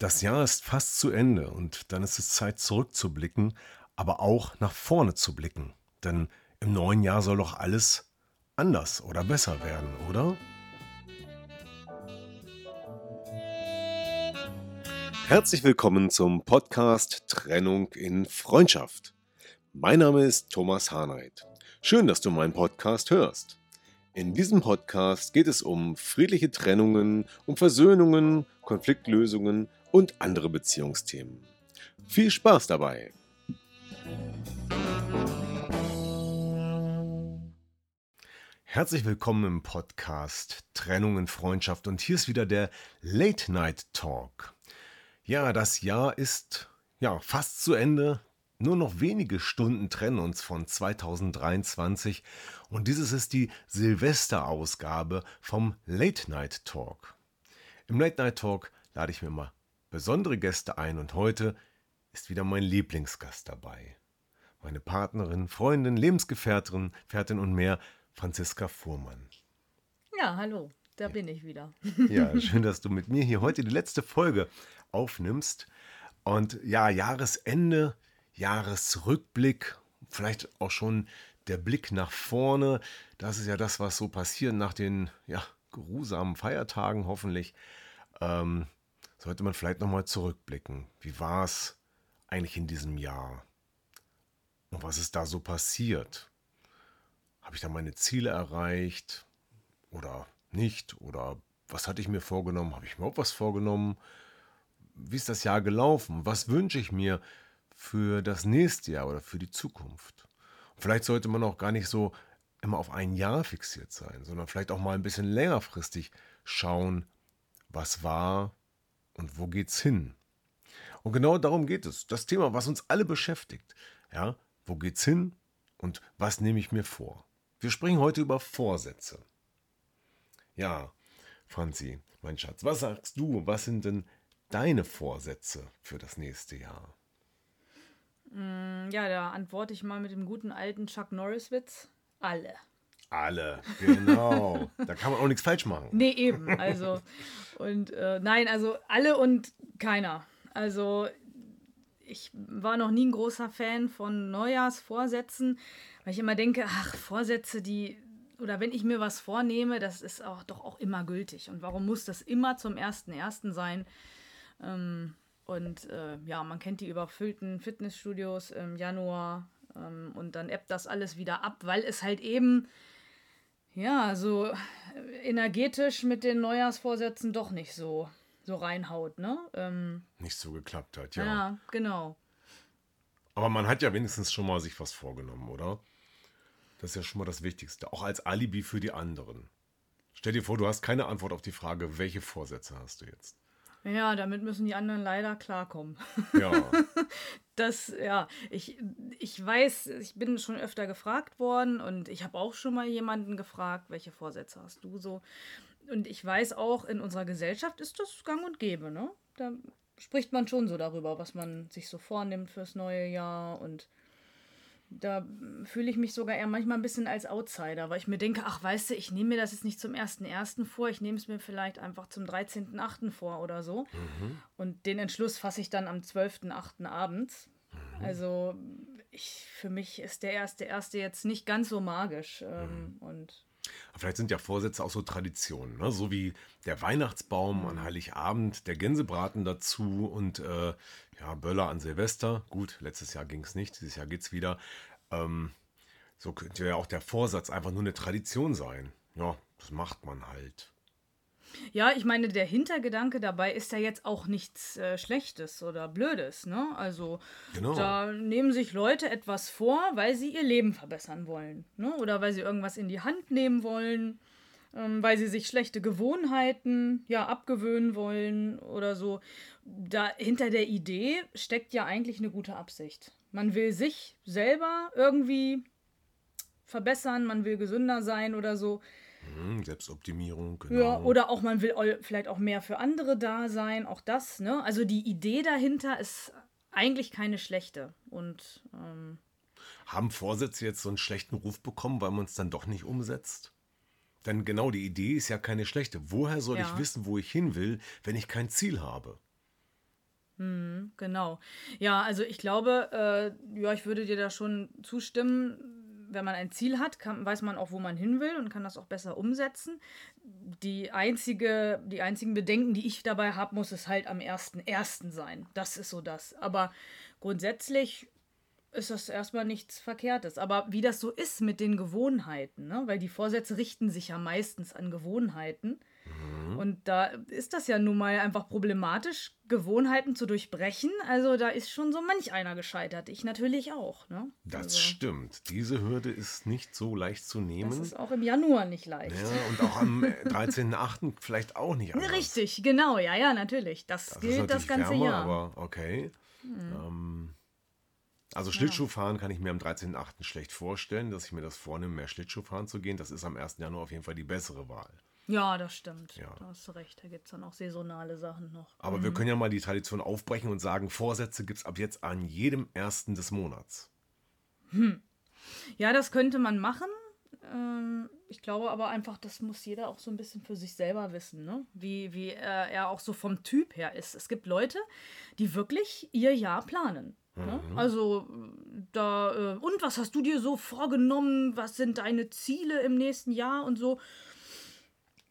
Das Jahr ist fast zu Ende und dann ist es Zeit zurückzublicken, aber auch nach vorne zu blicken. Denn im neuen Jahr soll doch alles anders oder besser werden, oder? Herzlich willkommen zum Podcast Trennung in Freundschaft. Mein Name ist Thomas Hahnreit. Schön, dass du meinen Podcast hörst. In diesem Podcast geht es um friedliche Trennungen, um Versöhnungen, Konfliktlösungen und andere Beziehungsthemen. Viel Spaß dabei! Herzlich willkommen im Podcast Trennung in Freundschaft und hier ist wieder der Late Night Talk. Ja, das Jahr ist ja fast zu Ende. Nur noch wenige Stunden trennen uns von 2023 und dieses ist die Silvesterausgabe vom Late Night Talk. Im Late Night Talk lade ich mir mal besondere Gäste ein und heute ist wieder mein Lieblingsgast dabei. Meine Partnerin, Freundin, Lebensgefährtin Fährtin und mehr Franziska Fuhrmann. Ja, hallo, da bin ich wieder. Ja, schön, dass du mit mir hier heute die letzte Folge aufnimmst. Und ja, Jahresende, Jahresrückblick, vielleicht auch schon der Blick nach vorne. Das ist ja das, was so passiert nach den ja, geruhsamen Feiertagen hoffentlich. Ähm, sollte man vielleicht nochmal zurückblicken. Wie war es eigentlich in diesem Jahr? Und was ist da so passiert? habe ich da meine Ziele erreicht oder nicht? Oder was hatte ich mir vorgenommen? Habe ich mir auch was vorgenommen? Wie ist das Jahr gelaufen? Was wünsche ich mir für das nächste Jahr oder für die Zukunft? Und vielleicht sollte man auch gar nicht so immer auf ein Jahr fixiert sein, sondern vielleicht auch mal ein bisschen längerfristig schauen, was war und wo geht's hin. Und genau darum geht es. Das Thema, was uns alle beschäftigt. Ja, wo geht's hin und was nehme ich mir vor? Wir sprechen heute über Vorsätze. Ja, Franzi, mein Schatz, was sagst du? Was sind denn deine Vorsätze für das nächste Jahr? Mm, ja, da antworte ich mal mit dem guten alten Chuck Norris-Witz. Alle. Alle, genau. da kann man auch nichts falsch machen. Nee, eben. Also, und äh, nein, also alle und keiner. Also, ich war noch nie ein großer Fan von Neujahrsvorsätzen. Weil ich immer denke, ach, Vorsätze, die, oder wenn ich mir was vornehme, das ist auch doch auch immer gültig. Und warum muss das immer zum 1.1. sein? Ähm, und äh, ja, man kennt die überfüllten Fitnessstudios im Januar ähm, und dann ebbt das alles wieder ab, weil es halt eben, ja, so energetisch mit den Neujahrsvorsätzen doch nicht so, so reinhaut, ne? Ähm, nicht so geklappt hat, ja. Ja, genau. Aber man hat ja wenigstens schon mal sich was vorgenommen, oder? Das ist ja schon mal das Wichtigste. Auch als Alibi für die anderen. Stell dir vor, du hast keine Antwort auf die Frage, welche Vorsätze hast du jetzt? Ja, damit müssen die anderen leider klarkommen. Ja. das, ja, ich, ich weiß, ich bin schon öfter gefragt worden und ich habe auch schon mal jemanden gefragt, welche Vorsätze hast du so. Und ich weiß auch, in unserer Gesellschaft ist das gang und gäbe, ne? Da spricht man schon so darüber, was man sich so vornimmt fürs neue Jahr und da fühle ich mich sogar eher manchmal ein bisschen als Outsider, weil ich mir denke, ach weißt du, ich nehme mir das jetzt nicht zum 1.1. vor, ich nehme es mir vielleicht einfach zum 13.8. vor oder so. Mhm. Und den Entschluss fasse ich dann am 12.8. abends. Mhm. Also ich, für mich ist der erste erste jetzt nicht ganz so magisch. Ähm, mhm. und Vielleicht sind ja Vorsätze auch so Traditionen, ne? so wie der Weihnachtsbaum an Heiligabend, der Gänsebraten dazu und äh, ja, Böller an Silvester. Gut, letztes Jahr ging es nicht, dieses Jahr geht es wieder. Ähm, so könnte ja auch der Vorsatz einfach nur eine Tradition sein. Ja, das macht man halt. Ja, ich meine, der Hintergedanke dabei ist ja jetzt auch nichts äh, Schlechtes oder Blödes, ne? Also genau. da nehmen sich Leute etwas vor, weil sie ihr Leben verbessern wollen, ne? Oder weil sie irgendwas in die Hand nehmen wollen. ähm, weil sie sich schlechte Gewohnheiten ja abgewöhnen wollen oder so. Da hinter der Idee steckt ja eigentlich eine gute Absicht. Man will sich selber irgendwie verbessern, man will gesünder sein oder so. Hm, Selbstoptimierung, genau. Ja, oder auch man will vielleicht auch mehr für andere da sein, auch das, ne? Also die Idee dahinter ist eigentlich keine schlechte. Und ähm, Haben Vorsätze jetzt so einen schlechten Ruf bekommen, weil man es dann doch nicht umsetzt? Denn genau die Idee ist ja keine schlechte. Woher soll Ja. ich wissen, wo ich hin will, wenn ich kein Ziel habe? Genau. Ja, also ich glaube, äh, ja, ich würde dir da schon zustimmen. Wenn man ein Ziel hat, kann, weiß man auch, wo man hin will und kann das auch besser umsetzen. Die, einzige, die einzigen Bedenken, die ich dabei habe, muss es halt am 1.1. sein. Das ist so das. Aber grundsätzlich ist das erstmal nichts Verkehrtes. Aber wie das so ist mit den Gewohnheiten, ne? weil die Vorsätze richten sich ja meistens an Gewohnheiten. Und da ist das ja nun mal einfach problematisch, Gewohnheiten zu durchbrechen. Also da ist schon so manch einer gescheitert. Ich natürlich auch. Ne? Das also, stimmt. Diese Hürde ist nicht so leicht zu das nehmen. ist auch im Januar nicht leicht. ja, und auch am äh, 13.8. vielleicht auch nicht anders. Richtig, genau, ja, ja, natürlich. Das, Das gilt das ganze wärmer, Jahr. aber okay. Ähm, also Schlittschuhfahren kann ich mir am 13.8. schlecht vorstellen, dass ich mir das vornehme, mehr Schlittschuhfahren zu gehen. Das ist am 1. Januar auf jeden Fall die bessere Wahl. Ja, das stimmt. Ja. Da hast du recht. Da gibt es dann auch saisonale Sachen noch. Aber wir können ja mal die Tradition aufbrechen und sagen, Vorsätze gibt es ab jetzt an jedem ersten des Monats. Ja, das könnte man machen. Ähm, ich glaube aber einfach, das muss jeder auch so ein bisschen für sich selber wissen, ne? wie, wie äh, er auch so vom Typ her ist. Es gibt Leute, die wirklich ihr Jahr planen. Ne? Also da, äh, und was hast du dir so vorgenommen? Was sind deine Ziele im nächsten Jahr und so?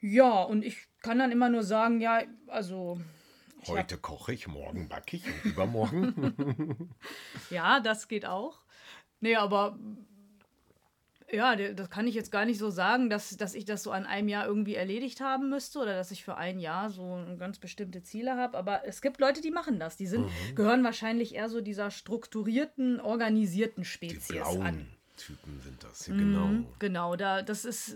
Ja, und ich kann dann immer nur sagen, ja, also Heute koche ich, morgen backe ich und übermorgen. Ja, das geht auch. Nee, aber ja, das kann ich jetzt gar nicht so sagen, dass, dass ich das so an einem Jahr irgendwie erledigt haben müsste oder dass ich für ein Jahr so ganz bestimmte Ziele habe. Aber es gibt Leute, die machen das. Die sind, gehören wahrscheinlich eher so dieser strukturierten, organisierten die Spezies blauen an. Typen sind das. Ja, genau. Genau, da, das ist,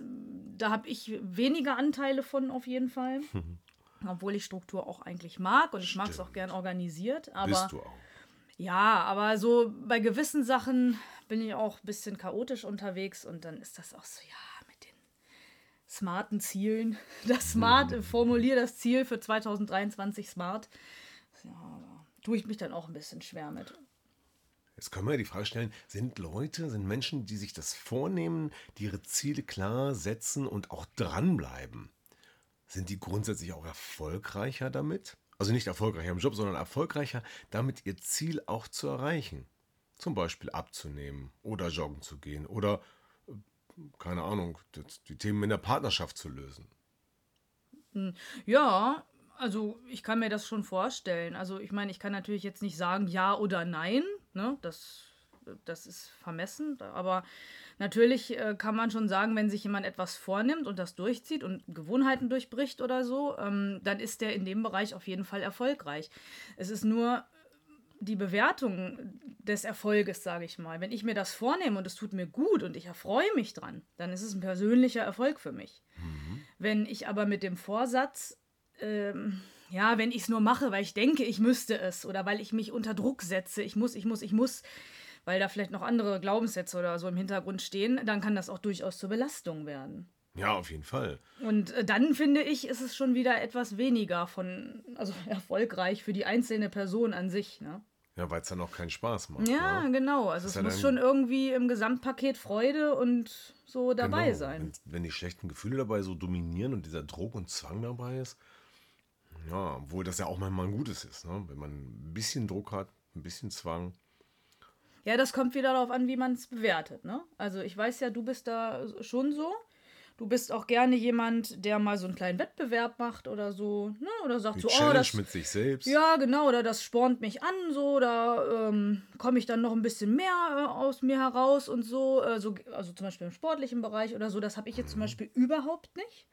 da habe ich weniger Anteile von auf jeden Fall. Obwohl ich Struktur auch eigentlich mag und ich mag es auch gern organisiert. Aber Bist du auch. ja, aber so bei gewissen Sachen bin ich auch ein bisschen chaotisch unterwegs und dann ist das auch so, ja, mit den smarten Zielen. Das Smart, formulier das Ziel für 2023 smart. Ja, tue ich mich dann auch ein bisschen schwer mit. Jetzt können wir die Frage stellen, sind Leute, sind Menschen, die sich das vornehmen, die ihre Ziele klar setzen und auch dranbleiben, sind die grundsätzlich auch erfolgreicher damit? Also nicht erfolgreicher im Job, sondern erfolgreicher damit, ihr Ziel auch zu erreichen. Zum Beispiel abzunehmen oder joggen zu gehen oder, äh, keine Ahnung, die Themen in der Partnerschaft zu lösen. Ja, also ich kann mir das schon vorstellen. Also ich meine, ich kann natürlich jetzt nicht sagen ja oder nein, ne? Das, das ist vermessen, aber natürlich äh, kann man schon sagen, wenn sich jemand etwas vornimmt und das durchzieht und Gewohnheiten durchbricht oder so, ähm, dann ist der in dem Bereich auf jeden Fall erfolgreich. Es ist nur die Bewertung des Erfolges, sage ich mal. Wenn ich mir das vornehme und es tut mir gut und ich erfreue mich dran, dann ist es ein persönlicher Erfolg für mich. Wenn ich aber mit dem Vorsatz, ähm, ja, wenn ich es nur mache, weil ich denke, ich müsste es oder weil ich mich unter Druck setze, ich muss, ich muss, ich muss, weil da vielleicht noch andere Glaubenssätze oder so im Hintergrund stehen, dann kann das auch durchaus zur Belastung werden. Ja, auf jeden Fall. Und äh, dann finde ich, ist es schon wieder etwas weniger von, also erfolgreich für die einzelne Person an sich, ne? Ja, weil es dann auch keinen Spaß macht. Ja, ne? genau. Also es muss schon irgendwie im Gesamtpaket Freude und so dabei Genau. sein. Wenn, wenn die schlechten Gefühle dabei so dominieren und dieser Druck und Zwang dabei ist, ja, obwohl das ja auch manchmal ein Gutes ist, ne? wenn man ein bisschen Druck hat, ein bisschen Zwang. Ja, das kommt wieder darauf an, wie man es bewertet. Ne? Also ich weiß ja, du bist da schon so. Du bist auch gerne jemand, der mal so einen kleinen Wettbewerb macht oder so. Ne? Oder sagt Die so, Challenge oh, das, mit sich selbst. ja, genau, oder das spornt mich an, so, da ähm, komme ich dann noch ein bisschen mehr äh, aus mir heraus und so, äh, so, also zum Beispiel im sportlichen Bereich oder so, das habe ich jetzt zum Beispiel überhaupt nicht.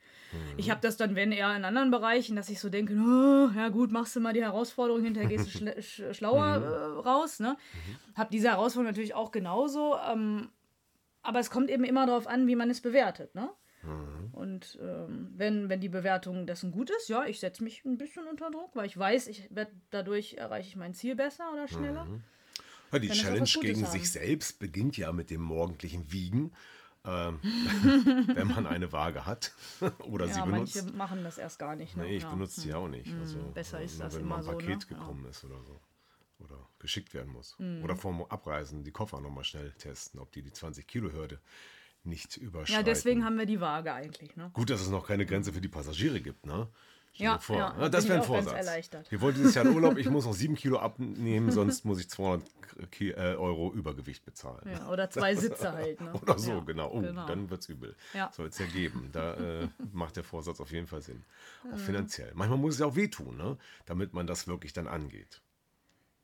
Ich habe das dann, wenn eher in anderen Bereichen, dass ich so denke, oh, ja gut, machst du mal die Herausforderung, hinterher gehst du schle sch schlauer äh, raus, ne? Habe diese Herausforderung natürlich auch genauso, ähm, aber es kommt eben immer darauf an, wie man es bewertet, ne? Und ähm, wenn, wenn die Bewertung dessen gut ist, ja, ich setze mich ein bisschen unter Druck, weil ich weiß, ich werde dadurch erreiche ich mein Ziel besser oder schneller. Mhm. Ja, die Challenge gegen haben. sich selbst beginnt ja mit dem morgendlichen Wiegen. Ähm, wenn man eine Waage hat oder ja, sie benutzt. Manche machen das erst gar nicht. Ne? Nee, ich ja. benutze die auch nicht. Mhm. Also, Besser ist das wenn immer mal ein so. Paket ne? gekommen ist oder so. Oder geschickt werden muss. Mhm. Oder vorm Abreisen die Koffer nochmal schnell testen, ob die die 20 Kilo Hürde nicht überschreiten. Ja, deswegen haben wir die Waage eigentlich. Ne? Gut, dass es noch keine Grenze für die Passagiere gibt. Ne? Ja, vor. Ja, ja, das wäre ein Vorsatz. Wir wollten dieses Jahr in Urlaub, ich muss noch sieben Kilo abnehmen, sonst muss ich 200 äh, Euro Übergewicht bezahlen. Ja, oder zwei Sitze halt. Ne? oder so, genau. Oh, genau. Dann wird es übel. Soll es ja geben. Da äh, macht der Vorsatz auf jeden Fall Sinn. Auch finanziell. Manchmal muss es ja auch wehtun, ne? damit man das wirklich dann angeht.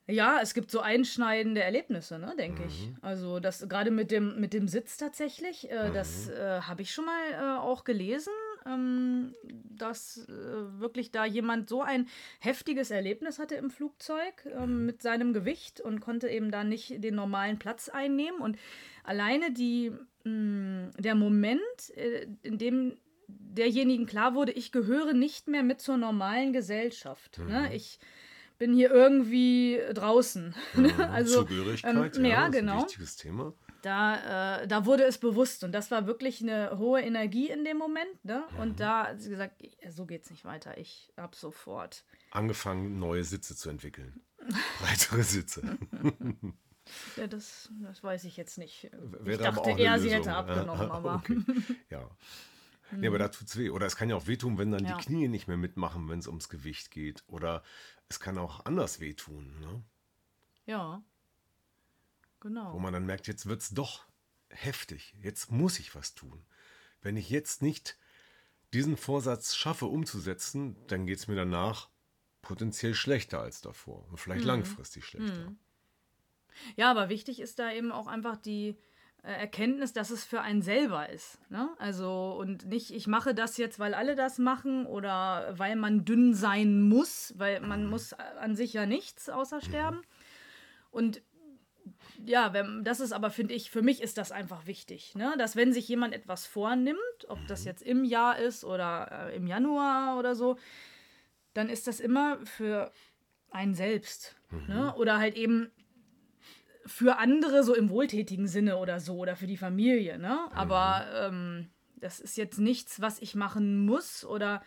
Ja, es gibt so einschneidende Erlebnisse, ne, denke mhm. ich. Also das gerade mit dem, mit dem Sitz tatsächlich, äh, mhm. das äh, habe ich schon mal äh, auch gelesen, ähm, dass äh, wirklich da jemand so ein heftiges Erlebnis hatte im Flugzeug ähm, mhm. mit seinem Gewicht und konnte eben da nicht den normalen Platz einnehmen. Und alleine die, mh, mm, der Moment, äh, in dem derjenigen klar wurde, ich gehöre nicht mehr mit zur normalen Gesellschaft. Ne? Mhm. Ne? Ich bin hier irgendwie draußen. Mhm. also, Zugehörigkeit, ähm, ja, ja genau. ein wichtiges Thema. Da, äh, da wurde es bewusst und das war wirklich eine hohe Energie in dem Moment. Ne? Mhm. Und da hat sie gesagt, so geht es nicht weiter. Ich habe sofort angefangen, neue Sitze zu entwickeln. Breitere Sitze. ja, das, das weiß ich jetzt nicht. Wäre ich dachte eher, sie hätte abgenommen, aber. Okay. Ja. Nee, aber da tut es weh. Oder es kann ja auch wehtun, wenn dann ja. die Knie nicht mehr mitmachen, wenn es ums Gewicht geht. Oder es kann auch anders wehtun. Ne? Ja. Genau. Wo man dann merkt, jetzt wird es doch heftig. Jetzt muss ich was tun. Wenn ich jetzt nicht diesen Vorsatz schaffe umzusetzen, dann geht es mir danach potenziell schlechter als davor. Und vielleicht mhm. langfristig schlechter. Mhm. Ja, aber wichtig ist da eben auch einfach die, Erkenntnis, dass es für einen selber ist. Ne? Also und nicht, ich mache das jetzt, weil alle das machen oder weil man dünn sein muss, weil man mhm. muss an sich ja nichts außer sterben. Und ja, wenn, das ist aber, finde ich, für mich ist das einfach wichtig, ne? dass wenn sich jemand etwas vornimmt, ob das mhm. jetzt im Jahr ist oder äh, im Januar oder so, dann ist das immer für einen selbst. Ne? Mhm. Ne? Oder halt eben für andere so im wohltätigen Sinne oder so oder für die Familie, ne? Aber mhm. ähm, das ist jetzt nichts, was ich machen muss oder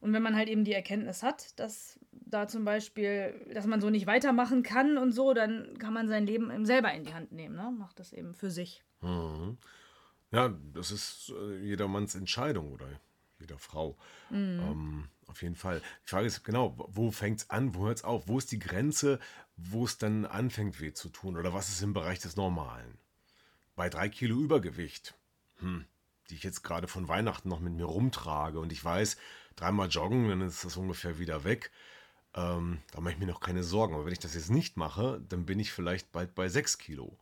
und wenn man halt eben die Erkenntnis hat, dass da zum Beispiel, dass man so nicht weitermachen kann und so, dann kann man sein Leben eben selber in die Hand nehmen, ne? Macht das eben für sich. Mhm. Ja, das ist äh, jedermanns Entscheidung oder jeder Frau. Mhm. Ähm, auf jeden Fall. Die Frage ist genau, wo fängt es an, wo hört es auf? Wo ist die Grenze, wo es dann anfängt weh zu tun? Oder was ist im Bereich des Normalen? Bei drei Kilo Übergewicht, hm, die ich jetzt gerade von Weihnachten noch mit mir rumtrage und ich weiß, dreimal joggen, dann ist das ungefähr wieder weg. Ähm, da mache ich mir noch keine Sorgen. Aber wenn ich das jetzt nicht mache, dann bin ich vielleicht bald bei sechs Kilo.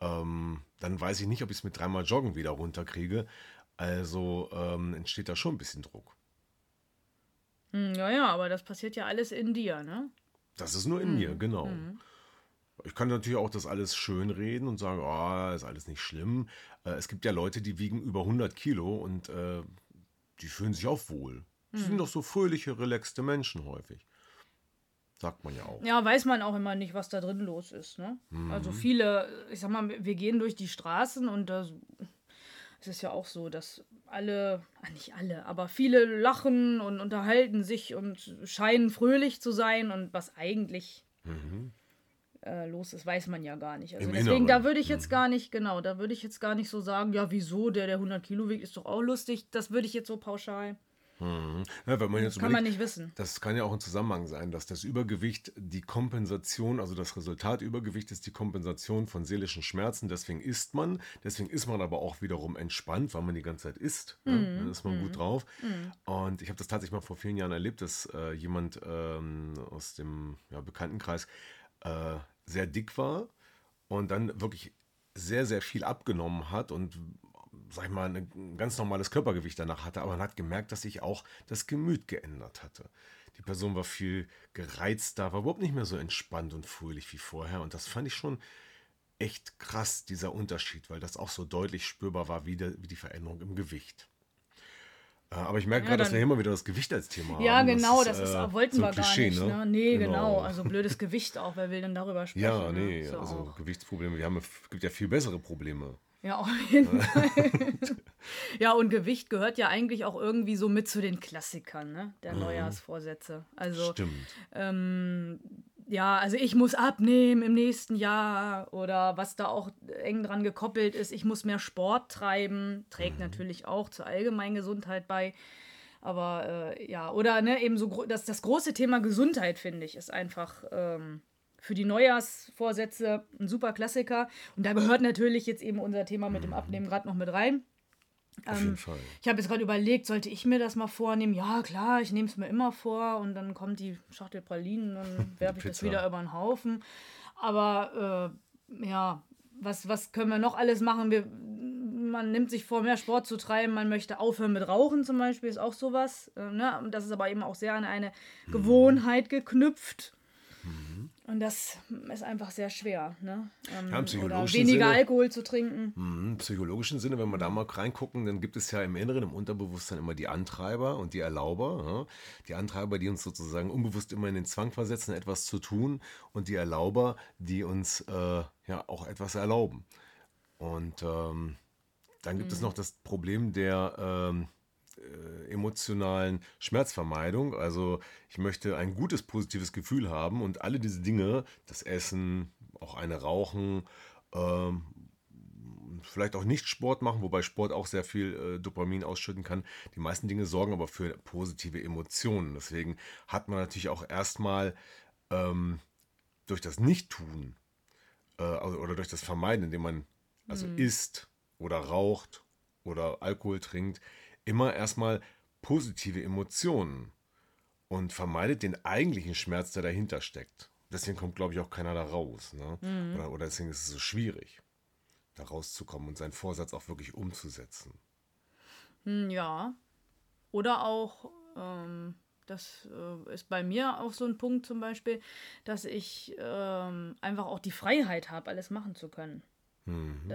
Ähm, dann weiß ich nicht, ob ich es mit dreimal Joggen wieder runterkriege. Also ähm, entsteht da schon ein bisschen Druck. Hm, ja, ja, aber das passiert ja alles in dir, ne? Das ist nur in mhm. mir, genau. Mhm. Ich kann natürlich auch das alles schön reden und sagen, oh, ist alles nicht schlimm. Äh, es gibt ja Leute, die wiegen über 100 Kilo und äh, die fühlen sich auch wohl. Die mhm. sind doch so fröhliche, relaxte Menschen häufig. Sagt man ja auch. Ja, weiß man auch immer nicht, was da drin los ist. Ne? Mhm. Also viele, ich sag mal, wir gehen durch die Straßen und da es ist ja auch so, dass alle, ah, nicht alle, aber viele lachen und unterhalten sich und scheinen fröhlich zu sein und was eigentlich mhm. äh, los ist, weiß man ja gar nicht. Also Im deswegen, Inneren. da würde ich jetzt mhm. gar nicht, genau, da würde ich jetzt gar nicht so sagen, ja, wieso, der, der 100 Kilo wiegt, ist doch auch lustig. Das würde ich jetzt so pauschal Mhm. Ja, man jetzt kann man nicht wissen. Das kann ja auch ein Zusammenhang sein, dass das Übergewicht die Kompensation, also das Resultat Übergewicht ist die Kompensation von seelischen Schmerzen. Deswegen isst man, deswegen ist man aber auch wiederum entspannt, weil man die ganze Zeit isst. Mhm. Ja, dann ist man mhm. gut drauf. Mhm. Und ich habe das tatsächlich mal vor vielen Jahren erlebt, dass äh, jemand ähm, aus dem ja, Bekanntenkreis äh, sehr dick war und dann wirklich sehr, sehr viel abgenommen hat und sag ich mal, ein ganz normales Körpergewicht danach hatte, aber man hat gemerkt, dass sich auch das Gemüt geändert hatte. Die Person war viel gereizter, war überhaupt nicht mehr so entspannt und fröhlich wie vorher. Und das fand ich schon echt krass, dieser Unterschied, weil das auch so deutlich spürbar war wie, der, wie die Veränderung im Gewicht. Äh, Aber ich merke Ja, gerade, dass wir immer wieder das Gewicht als Thema haben. Ja, genau, das, äh, ist, wollten so wir ein gar Klischee, nicht. Ne? Nee, genau. Also blödes Gewicht auch, wer will denn darüber sprechen? Ja, ne? nee, Ist ja also auch- Gewichtsprobleme. Wir haben, es gibt ja viel bessere Probleme. Ja, auf jeden Fall. ja, und Gewicht gehört ja eigentlich auch irgendwie so mit zu den Klassikern, ne? Der Neujahrsvorsätze. Also, Stimmt. ähm, ja, also ich muss abnehmen im nächsten Jahr oder was da auch eng dran gekoppelt ist, ich muss mehr Sport treiben, trägt natürlich auch zur allgemeinen Gesundheit bei. Aber äh, ja, oder ne, eben so gro- das, das große Thema Gesundheit, finde ich, ist einfach ähm, für die Neujahrsvorsätze ein super Klassiker. Und da gehört natürlich jetzt eben unser Thema mit dem Abnehmen gerade noch mit rein. Auf Ähm, jeden Fall. Ich habe jetzt gerade überlegt, sollte ich mir das mal vornehmen? Ja, klar, ich nehme es mir immer vor und dann kommt die Schachtel Pralinen, dann werfe ich das wieder über den Haufen. Aber äh, ja, was, was können wir noch alles machen? Wir, man nimmt sich vor, mehr Sport zu treiben, man möchte aufhören mit Rauchen zum Beispiel, ist auch sowas. Äh, ne? Und das ist aber eben auch sehr an eine Gewohnheit geknüpft. Und das ist einfach sehr schwer. Ne? Ähm, Ja, oder weniger Sinne- Alkohol zu trinken. Mhm, Im psychologischen Sinne, wenn wir da mal reingucken, dann gibt es ja im Inneren, im Unterbewusstsein immer die Antreiber und die Erlauber. Ja? Die Antreiber, die uns sozusagen unbewusst immer in den Zwang versetzen, etwas zu tun und die Erlauber, die uns äh, ja auch etwas erlauben. Und ähm, dann gibt es noch das Problem der ähm, äh, emotionalen Schmerzvermeidung. Also ich möchte ein gutes, positives Gefühl haben und alle diese Dinge, das Essen, auch eine Rauchen, ähm, vielleicht auch nicht Sport machen, wobei Sport auch sehr viel äh, Dopamin ausschütten kann. Die meisten Dinge sorgen aber für positive Emotionen. Deswegen hat man natürlich auch erstmal ähm, durch das Nicht-Tun äh, also, oder durch das Vermeiden, indem man also isst oder raucht oder Alkohol trinkt, immer erstmal positive Emotionen und vermeidet den eigentlichen Schmerz, der dahinter steckt. Deswegen kommt, glaube ich, auch keiner da raus. Ne? Oder, oder deswegen ist es so schwierig, da rauszukommen und seinen Vorsatz auch wirklich umzusetzen. Hm, Ja. Oder auch, ähm, das äh, ist bei mir auch so ein Punkt zum Beispiel, dass ich ähm, einfach auch die Freiheit habe, alles machen zu können.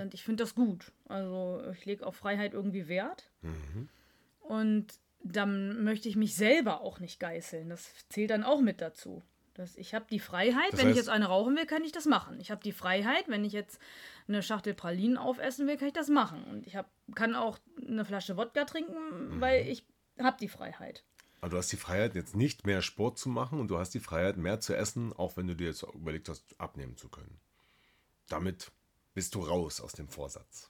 Und ich finde das gut. Also ich lege auf Freiheit irgendwie Wert. Und dann möchte ich mich selber auch nicht geißeln. Das zählt dann auch mit dazu. Dass ich habe die Freiheit, Das wenn ich jetzt eine rauchen will, kann ich das machen. Ich habe die Freiheit, wenn ich jetzt eine Schachtel Pralinen aufessen will, kann ich das machen. Und ich hab, kann auch eine Flasche Wodka trinken, weil ich habe die Freiheit. Aber du hast die Freiheit, jetzt nicht mehr Sport zu machen und du hast die Freiheit, mehr zu essen, auch wenn du dir jetzt überlegt hast, abnehmen zu können. Damit bist du raus aus dem Vorsatz.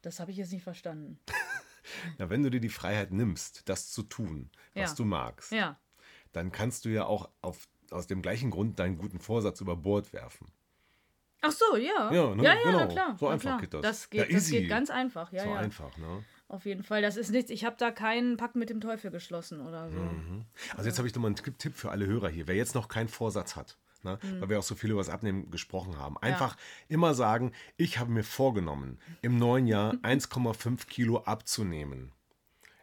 Das habe ich jetzt nicht verstanden. Na, wenn du dir die Freiheit nimmst, das zu tun, was Ja. du magst, Ja. dann kannst du ja auch auf, aus dem gleichen Grund deinen guten Vorsatz über Bord werfen. Ach so, ja. Ja, ne? ja, ja, Genau. na klar. So einfach klar. geht das. Das geht, das geht ganz einfach. Ja, so ja. einfach, ne? Auf jeden Fall. Das ist nichts. Ich habe da keinen Pakt mit dem Teufel geschlossen oder so. Also jetzt habe ich nochmal einen Tipp für alle Hörer hier. Wer jetzt noch keinen Vorsatz hat, ne, Mhm. weil wir auch so viel über das Abnehmen gesprochen haben, einfach immer sagen, ich habe mir vorgenommen, im neuen Jahr 1,5 Kilo abzunehmen.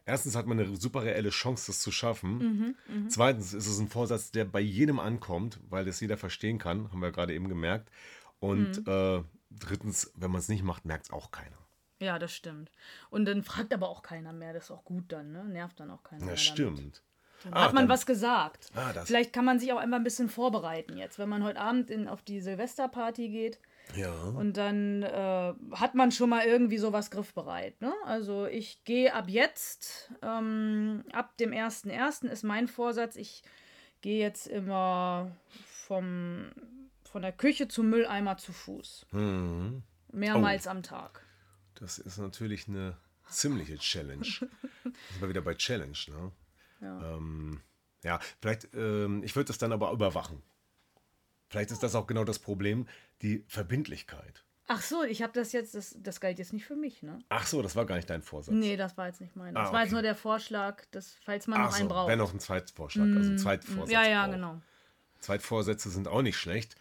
Erstens hat man eine super reelle Chance, das zu schaffen. Mhm, Zweitens ist es ein Vorsatz, der bei jedem ankommt, weil das jeder verstehen kann, haben wir gerade eben gemerkt. Und Mhm. äh, drittens, wenn man es nicht macht, merkt es auch keiner. Ja, das stimmt. Und dann fragt aber auch keiner mehr. Das ist auch gut dann, ne? Nervt dann auch keiner mehr. Ja, damit. stimmt. Dann Ah, hat man dann- was gesagt. Ah, Vielleicht kann man sich auch einfach ein bisschen vorbereiten jetzt, wenn man heute Abend in, auf die Silvesterparty geht. Ja. Und dann äh, hat man schon mal irgendwie sowas griffbereit. Ne? Also ich gehe ab jetzt, ähm, ab dem 1.1. ist mein Vorsatz, ich gehe jetzt immer vom, von der Küche zum Mülleimer zu Fuß. Mhm. Mehrmals am Tag. Das ist natürlich eine ziemliche Challenge. Sind wir wieder bei Challenge, ne? Ja. Ähm, ja, vielleicht, ähm, ich würde das dann aber überwachen. Vielleicht ist das auch genau das Problem, die Verbindlichkeit. Ach so, ich habe das jetzt, das, das galt jetzt nicht für mich, ne? Ach so, das war gar nicht dein Vorsatz. Nee, das war jetzt nicht mein. Das Ah, war jetzt nur der Vorschlag, dass, falls man Ach noch einen so, braucht. wäre noch ein Zweitvorschlag, also ein Zweitvorsatz. ja, ja, braucht. genau. Zweitvorsätze sind auch nicht schlecht.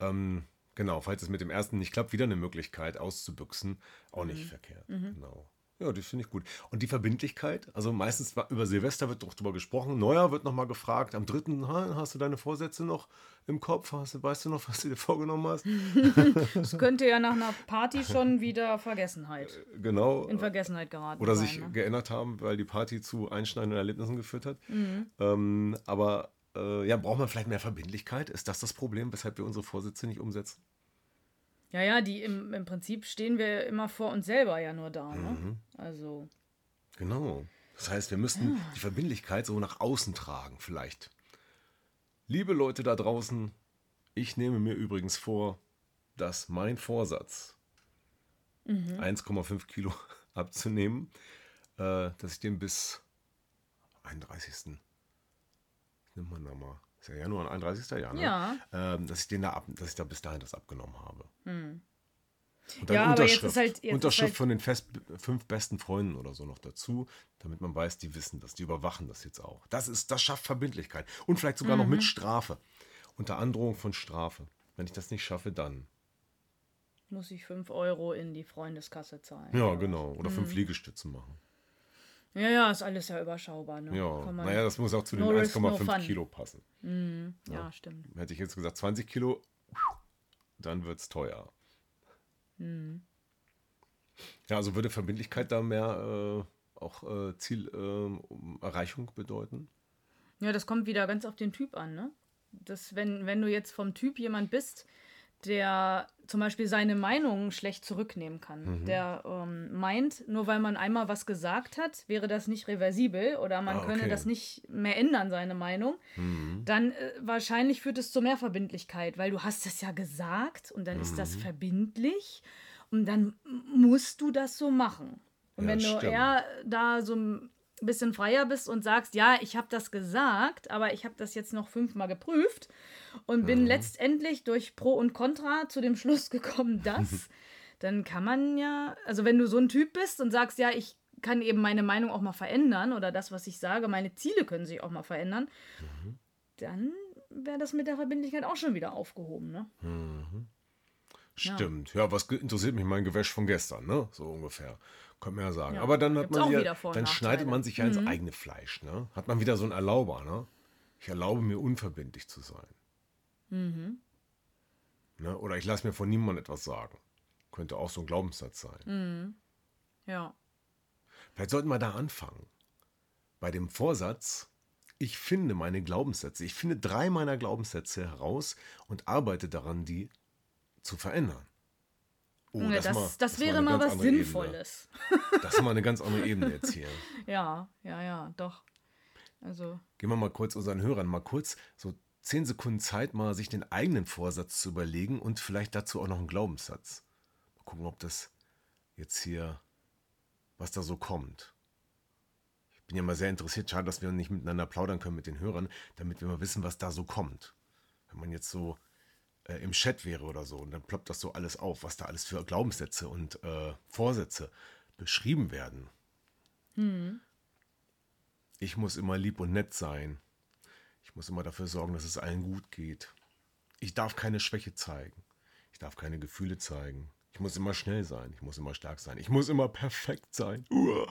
Ähm, genau, falls es mit dem ersten nicht klappt, wieder eine Möglichkeit auszubüchsen. Auch nicht Mhm. verkehrt. Genau. Ja, die finde ich gut. Und die Verbindlichkeit, also meistens über Silvester wird doch drüber gesprochen. Neuer wird nochmal gefragt. Am dritten, hast du deine Vorsätze noch im Kopf? Hast, weißt du noch, was du dir vorgenommen hast? Das könnte ja nach einer Party schon wieder Vergessenheit. Äh, genau. In Vergessenheit geraten. Oder sein, sich ne? geändert haben, weil die Party zu einschneidenden Erlebnissen geführt hat. Mhm. Ähm, aber äh, ja, braucht man vielleicht mehr Verbindlichkeit? Ist das das Problem, weshalb wir unsere Vorsätze nicht umsetzen? Ja, ja, die im, im Prinzip stehen wir immer vor uns selber ja nur da. Ne? Mhm. Also. Genau. Das heißt, wir müssten ja. die Verbindlichkeit so nach außen tragen, vielleicht. Liebe Leute da draußen, ich nehme mir übrigens vor, dass mein Vorsatz, mhm. 1,5 Kilo abzunehmen, äh, dass ich den bis 31. Nimmt man da mal ist ja Januar, 31. Jahr, ne? Ja. Ähm, dass ich den da ab, dass ich da bis dahin das abgenommen habe. Hm. Und dann ja, Unterschrift, halt, Unterschrift halt von den fest, fünf besten Freunden oder so noch dazu, damit man weiß, die wissen das, die überwachen das jetzt auch. Das ist, das schafft Verbindlichkeit. Und vielleicht sogar mhm. noch mit Strafe. Unter Androhung von Strafe. Wenn ich das nicht schaffe, dann. Muss ich fünf Euro in die Freundeskasse zahlen. Ja, genau. Oder mhm. fünf Liegestützen machen. Ja, ja, ist alles ja überschaubar. Ne? Ja, naja, das muss auch zu den 1,5 no Kilo passen. Mm, ja, ja, stimmt. Hätte ich jetzt gesagt 20 Kilo, dann wird es teuer. Mm. Ja, also würde Verbindlichkeit da mehr äh, auch äh, Zielerreichung äh, bedeuten? Ja, das kommt wieder ganz auf den Typ an. Ne? Das, wenn, wenn du jetzt vom Typ jemand bist, der zum Beispiel seine Meinung schlecht zurücknehmen kann. Mhm. Der ähm, meint, nur weil man einmal was gesagt hat, wäre das nicht reversibel oder man ah, okay. könne das nicht mehr ändern, seine Meinung. Mhm. Dann äh, wahrscheinlich führt es zu mehr Verbindlichkeit, weil du hast es ja gesagt und dann mhm. ist das mhm. verbindlich und dann musst du das so machen. Und ja, wenn du eher da so ein bisschen freier bist und sagst, ja, ich habe das gesagt, aber ich habe das jetzt noch fünfmal geprüft und bin mhm. letztendlich durch Pro und Contra zu dem Schluss gekommen, dass, dann kann man ja, also wenn du so ein Typ bist und sagst, ja, ich kann eben meine Meinung auch mal verändern oder das, was ich sage, meine Ziele können sich auch mal verändern, mhm. dann wäre das mit der Verbindlichkeit auch schon wieder aufgehoben, ne? Mhm. Stimmt. Ja. ja, was interessiert mich mein Gewäsch von gestern, ne? So ungefähr. Könnte man ja sagen. Ja, Aber dann hat man ja, dann schneidet man sich ja ins mhm. eigene Fleisch, ne? Hat man wieder so ein Erlauber, ne? Ich erlaube mir unverbindlich zu sein. Mhm. Ne? Oder ich lasse mir von niemandem etwas sagen. Könnte auch so ein Glaubenssatz sein. Mhm. Ja. Vielleicht sollten wir da anfangen. Bei dem Vorsatz, ich finde meine Glaubenssätze. Ich finde drei meiner Glaubenssätze heraus und arbeite daran, die zu verändern. Oh, ja, das, das, mal, das, wäre mal was Sinnvolles. Das ist mal eine ganz andere Ebene jetzt hier. ja, ja, ja, doch. Also. Gehen wir mal kurz unseren Hörern mal kurz so zehn Sekunden Zeit, mal sich den eigenen Vorsatz zu überlegen und vielleicht dazu auch noch einen Glaubenssatz. Mal gucken, ob das jetzt hier, was da so kommt. Ich bin ja mal sehr interessiert, schade, dass wir nicht miteinander plaudern können mit den Hörern, damit wir mal wissen, was da so kommt. Wenn man jetzt so äh, im Chat wäre oder so und dann ploppt das so alles auf, was da alles für Glaubenssätze und äh, Vorsätze beschrieben werden. Hm. Ich muss immer lieb und nett sein. Ich muss immer dafür sorgen, dass es allen gut geht. Ich darf keine Schwäche zeigen. Ich darf keine Gefühle zeigen. Ich muss immer schnell sein. Ich muss immer stark sein. Ich muss immer perfekt sein. Uah.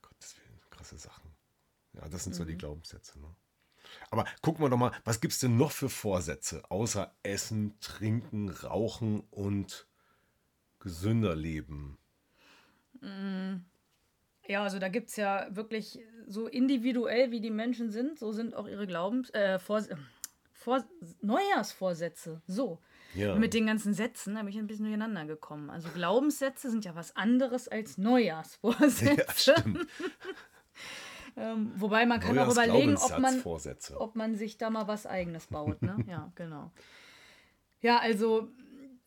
Gottes Willen, krasse Sachen. Ja, das sind mhm. so die mhm. Glaubenssätze. Ne? Aber gucken wir doch mal, was gibt es denn noch für Vorsätze, außer Essen, Trinken, Rauchen und gesünder leben? Mm. Ja, also da gibt es ja wirklich so individuell, wie die Menschen sind, so sind auch ihre Glaubens... Äh, Vor, Vor, Neujahrsvorsätze. So. Ja. Mit den ganzen Sätzen habe ich ein bisschen durcheinander gekommen. Also Glaubenssätze sind ja was anderes als Neujahrsvorsätze. Ja, ähm, wobei man kann auch überlegen, ob man, ob man sich da mal was Eigenes baut. Ne? ja, genau. Ja, also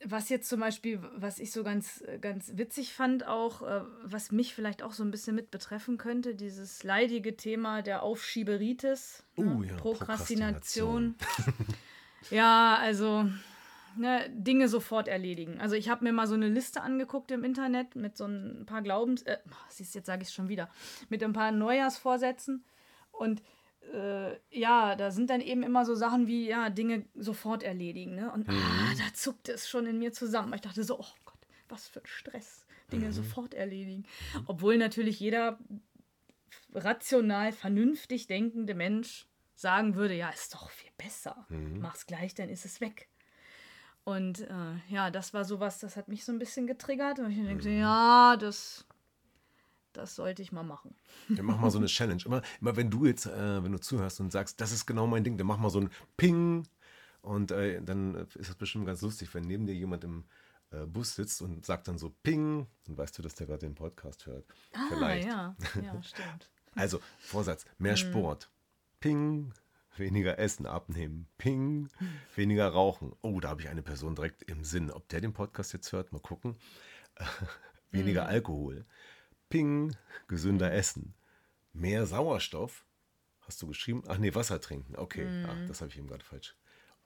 was jetzt zum Beispiel, was ich so ganz, ganz witzig fand, auch, äh, was mich vielleicht auch so ein bisschen mit betreffen könnte, dieses leidige Thema der Aufschieberitis, uh, ne? ja, Prokrastination. Prokrastination. ja, also ne, Dinge sofort erledigen. Also ich habe mir mal so eine Liste angeguckt im Internet mit so ein paar Glaubens, äh, siehst jetzt sage ich es schon wieder, mit ein paar Neujahrsvorsätzen und äh, ja, da sind dann eben immer so Sachen wie, ja, Dinge sofort erledigen. Ne? Und mhm. ah, da zuckte es schon in mir zusammen. Ich dachte so, oh Gott, was für ein Stress. Dinge sofort erledigen. Obwohl natürlich jeder rational, vernünftig denkende Mensch sagen würde, ja, ist doch viel besser. Mach's gleich, dann ist es weg. Und äh, ja, das war sowas, das hat mich so ein bisschen getriggert. Und ich denke, ja, das, das sollte ich mal machen. Wir machen mal so eine Challenge. Immer, immer wenn du jetzt, äh, wenn du zuhörst und sagst, das ist genau mein Ding, dann mach mal so ein Ping. Und äh, dann ist das bestimmt ganz lustig, wenn neben dir jemand im äh, Bus sitzt und sagt dann so Ping. Dann weißt du, dass der gerade den Podcast hört. Ah, Vielleicht. ja, ja, stimmt. Also, Vorsatz, mehr Sport. Ping, weniger Essen abnehmen. Ping, weniger rauchen. Oh, da habe ich eine Person direkt im Sinn. Ob der den Podcast jetzt hört, mal gucken. weniger Alkohol. Ping, gesünder essen. Mehr Sauerstoff. Hast du geschrieben? Ach nee, Wasser trinken. Okay, ah, das habe ich eben gerade falsch.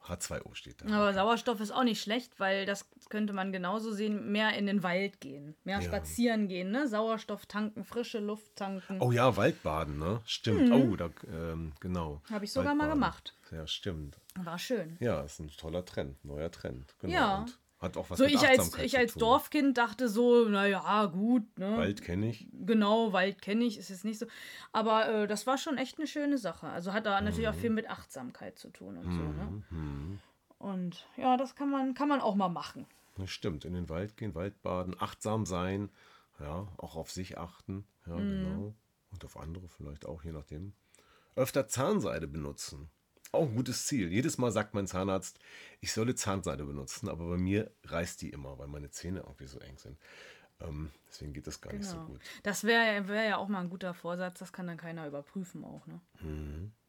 H2O steht da. Aber Sauerstoff ist auch nicht schlecht, weil das könnte man genauso sehen, mehr in den Wald gehen, mehr Ja. spazieren gehen, ne? Sauerstoff tanken, frische Luft tanken. Oh ja, Waldbaden, ne? Stimmt. Oh, da, ähm, genau. Habe ich sogar mal Waldbaden. gemacht. Ja, stimmt. War schön. Ja, ist ein toller Trend, neuer Trend. Genau. Ja. Und hat auch was So mit ich als, ich als. Dorfkind dachte so, naja, gut, ne? Wald kenne ich. Genau, Wald kenne ich, ist jetzt nicht so. Aber äh, das war schon echt eine schöne Sache. Also hat da natürlich auch Mhm. viel mit Achtsamkeit zu tun und so, ne? Und ja, das kann man, kann man auch mal machen. Das stimmt. In den Wald gehen, Waldbaden, achtsam sein. Ja, auch auf sich achten. Ja, Mhm. genau. Und auf andere vielleicht auch, je nachdem. Öfter Zahnseide benutzen. Auch ein gutes Ziel. Jedes Mal sagt mein Zahnarzt, ich solle Zahnseide benutzen, aber bei mir reißt die immer, weil meine Zähne irgendwie so eng sind. Ähm, deswegen geht das gar nicht so Genau. gut. Das wäre wär ja auch mal ein guter Vorsatz, das kann dann keiner überprüfen auch, ne?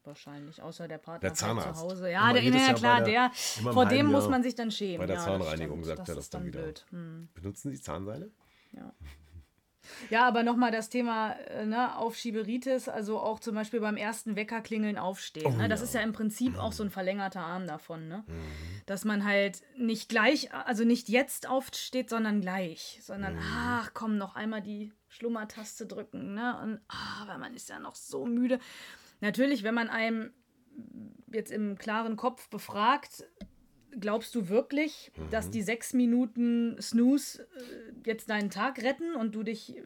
Wahrscheinlich, außer der Partner Mhm. Der Zahnarzt. zu Hause. Immer Ja, der, jedes ja klar, der- der, immer vor dem muss man sich dann schämen. Bei der ja, Zahnreinigung das sagt stimmt. er das dann wieder. Hm. Benutzen Sie Zahnseide? Ja. ja, aber nochmal das Thema äh, ne, Aufschieberitis, also auch zum Beispiel beim ersten Weckerklingeln aufstehen. Oh ne? Das ja. ist ja im Prinzip auch so ein verlängerter Arm davon, ne? Mhm. Dass man halt nicht gleich, also nicht jetzt aufsteht, sondern gleich, sondern Mhm. ach komm, noch einmal die Schlummertaste drücken, ne? Und ah, weil man ist ja noch so müde. Natürlich, wenn man einem jetzt im klaren Kopf befragt, glaubst du wirklich, dass Mhm. die sechs Minuten Snooze äh, jetzt deinen Tag retten und du dich äh,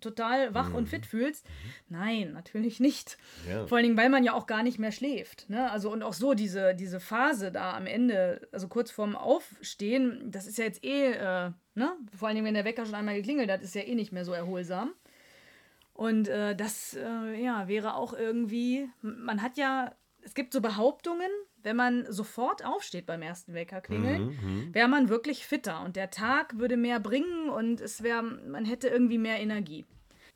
total wach und fit fühlst? Nein, natürlich nicht. Mhm. Ja. Vor allen Dingen, weil man ja auch gar nicht mehr schläft. Ne? Also und auch so diese, diese Phase da am Ende, also kurz vorm Aufstehen, das ist ja jetzt eh, äh, ne? Vor allen Dingen, wenn der Wecker schon einmal geklingelt hat, ist ja eh nicht mehr so erholsam. Und äh, das äh, ja, wäre auch irgendwie, man hat ja, es gibt so Behauptungen, wenn man sofort aufsteht beim ersten Wecker klingeln, wäre man wirklich fitter und der Tag würde mehr bringen und es wäre, man hätte irgendwie mehr Energie.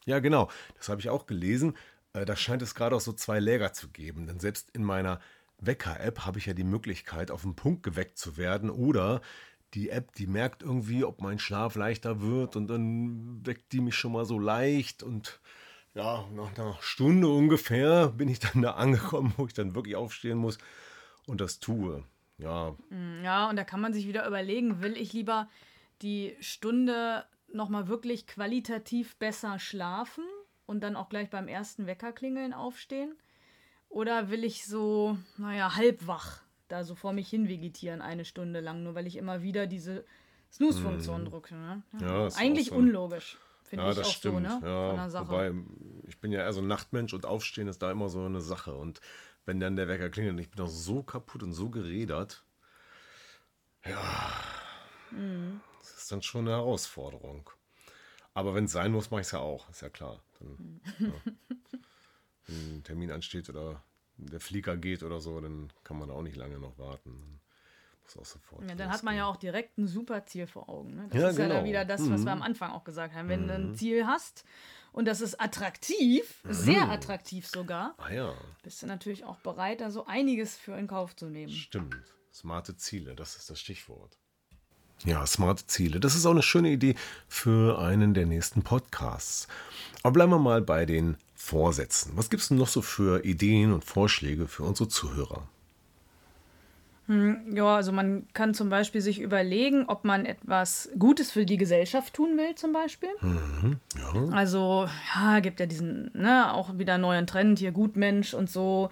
Ja, genau. Das habe ich auch gelesen. Äh, Da scheint es gerade auch so zwei Läger zu geben. Denn selbst in meiner Wecker-App habe ich ja die Möglichkeit, auf den Punkt geweckt zu werden. Oder die App, die merkt irgendwie, ob mein Schlaf leichter wird. Und dann weckt die mich schon mal so leicht. Und ja, nach einer Stunde ungefähr bin ich dann da angekommen, wo ich dann wirklich aufstehen muss und das tue. Ja, Ja, und da kann man sich wieder überlegen, will ich lieber die Stunde nochmal wirklich qualitativ besser schlafen und dann auch gleich beim ersten Weckerklingeln aufstehen? Oder will ich so, naja, halbwach da so vor mich hin vegetieren eine Stunde lang, nur weil ich immer wieder diese Snooze-Funktion drücke? Ne? Ja, Eigentlich so unlogisch, finde Ja, ich das auch stimmt. so, ne? Ja, Von der Sache. Wobei, ich bin ja eher so ein Nachtmensch und Aufstehen ist da immer so eine Sache. Und wenn dann der Wecker klingelt und ich bin auch so kaputt und so gerädert, ja, Mhm. das ist dann schon eine Herausforderung. Aber wenn es sein muss, mache ich es ja auch, ist ja klar. Dann, Mhm. ja. Wenn ein Termin ansteht oder der Flieger geht oder so, dann kann man auch nicht lange noch warten. Dann muss auch sofort. Ja, dann hat man ja auch direkt ein super Ziel vor Augen. Ne? Das Ja, ist ja dann genau. wieder das, was wir am Anfang auch gesagt haben. Wenn du ein Ziel hast und das ist attraktiv, sehr attraktiv sogar, Ah ja, bist du natürlich auch bereit, da so einiges für in Kauf zu nehmen. Stimmt. Smarte Ziele, das ist das Stichwort. Ja, smarte Ziele. Das ist auch eine schöne Idee für einen der nächsten Podcasts. Aber bleiben wir mal bei den Vorsätzen. Was gibt es denn noch so für Ideen und Vorschläge für unsere Zuhörer? Ja, also man kann zum Beispiel sich überlegen, ob man etwas Gutes für die Gesellschaft tun will, zum Beispiel. Also, ja, gibt ja diesen, ne, auch wieder neuen Trend hier, Gutmensch und so.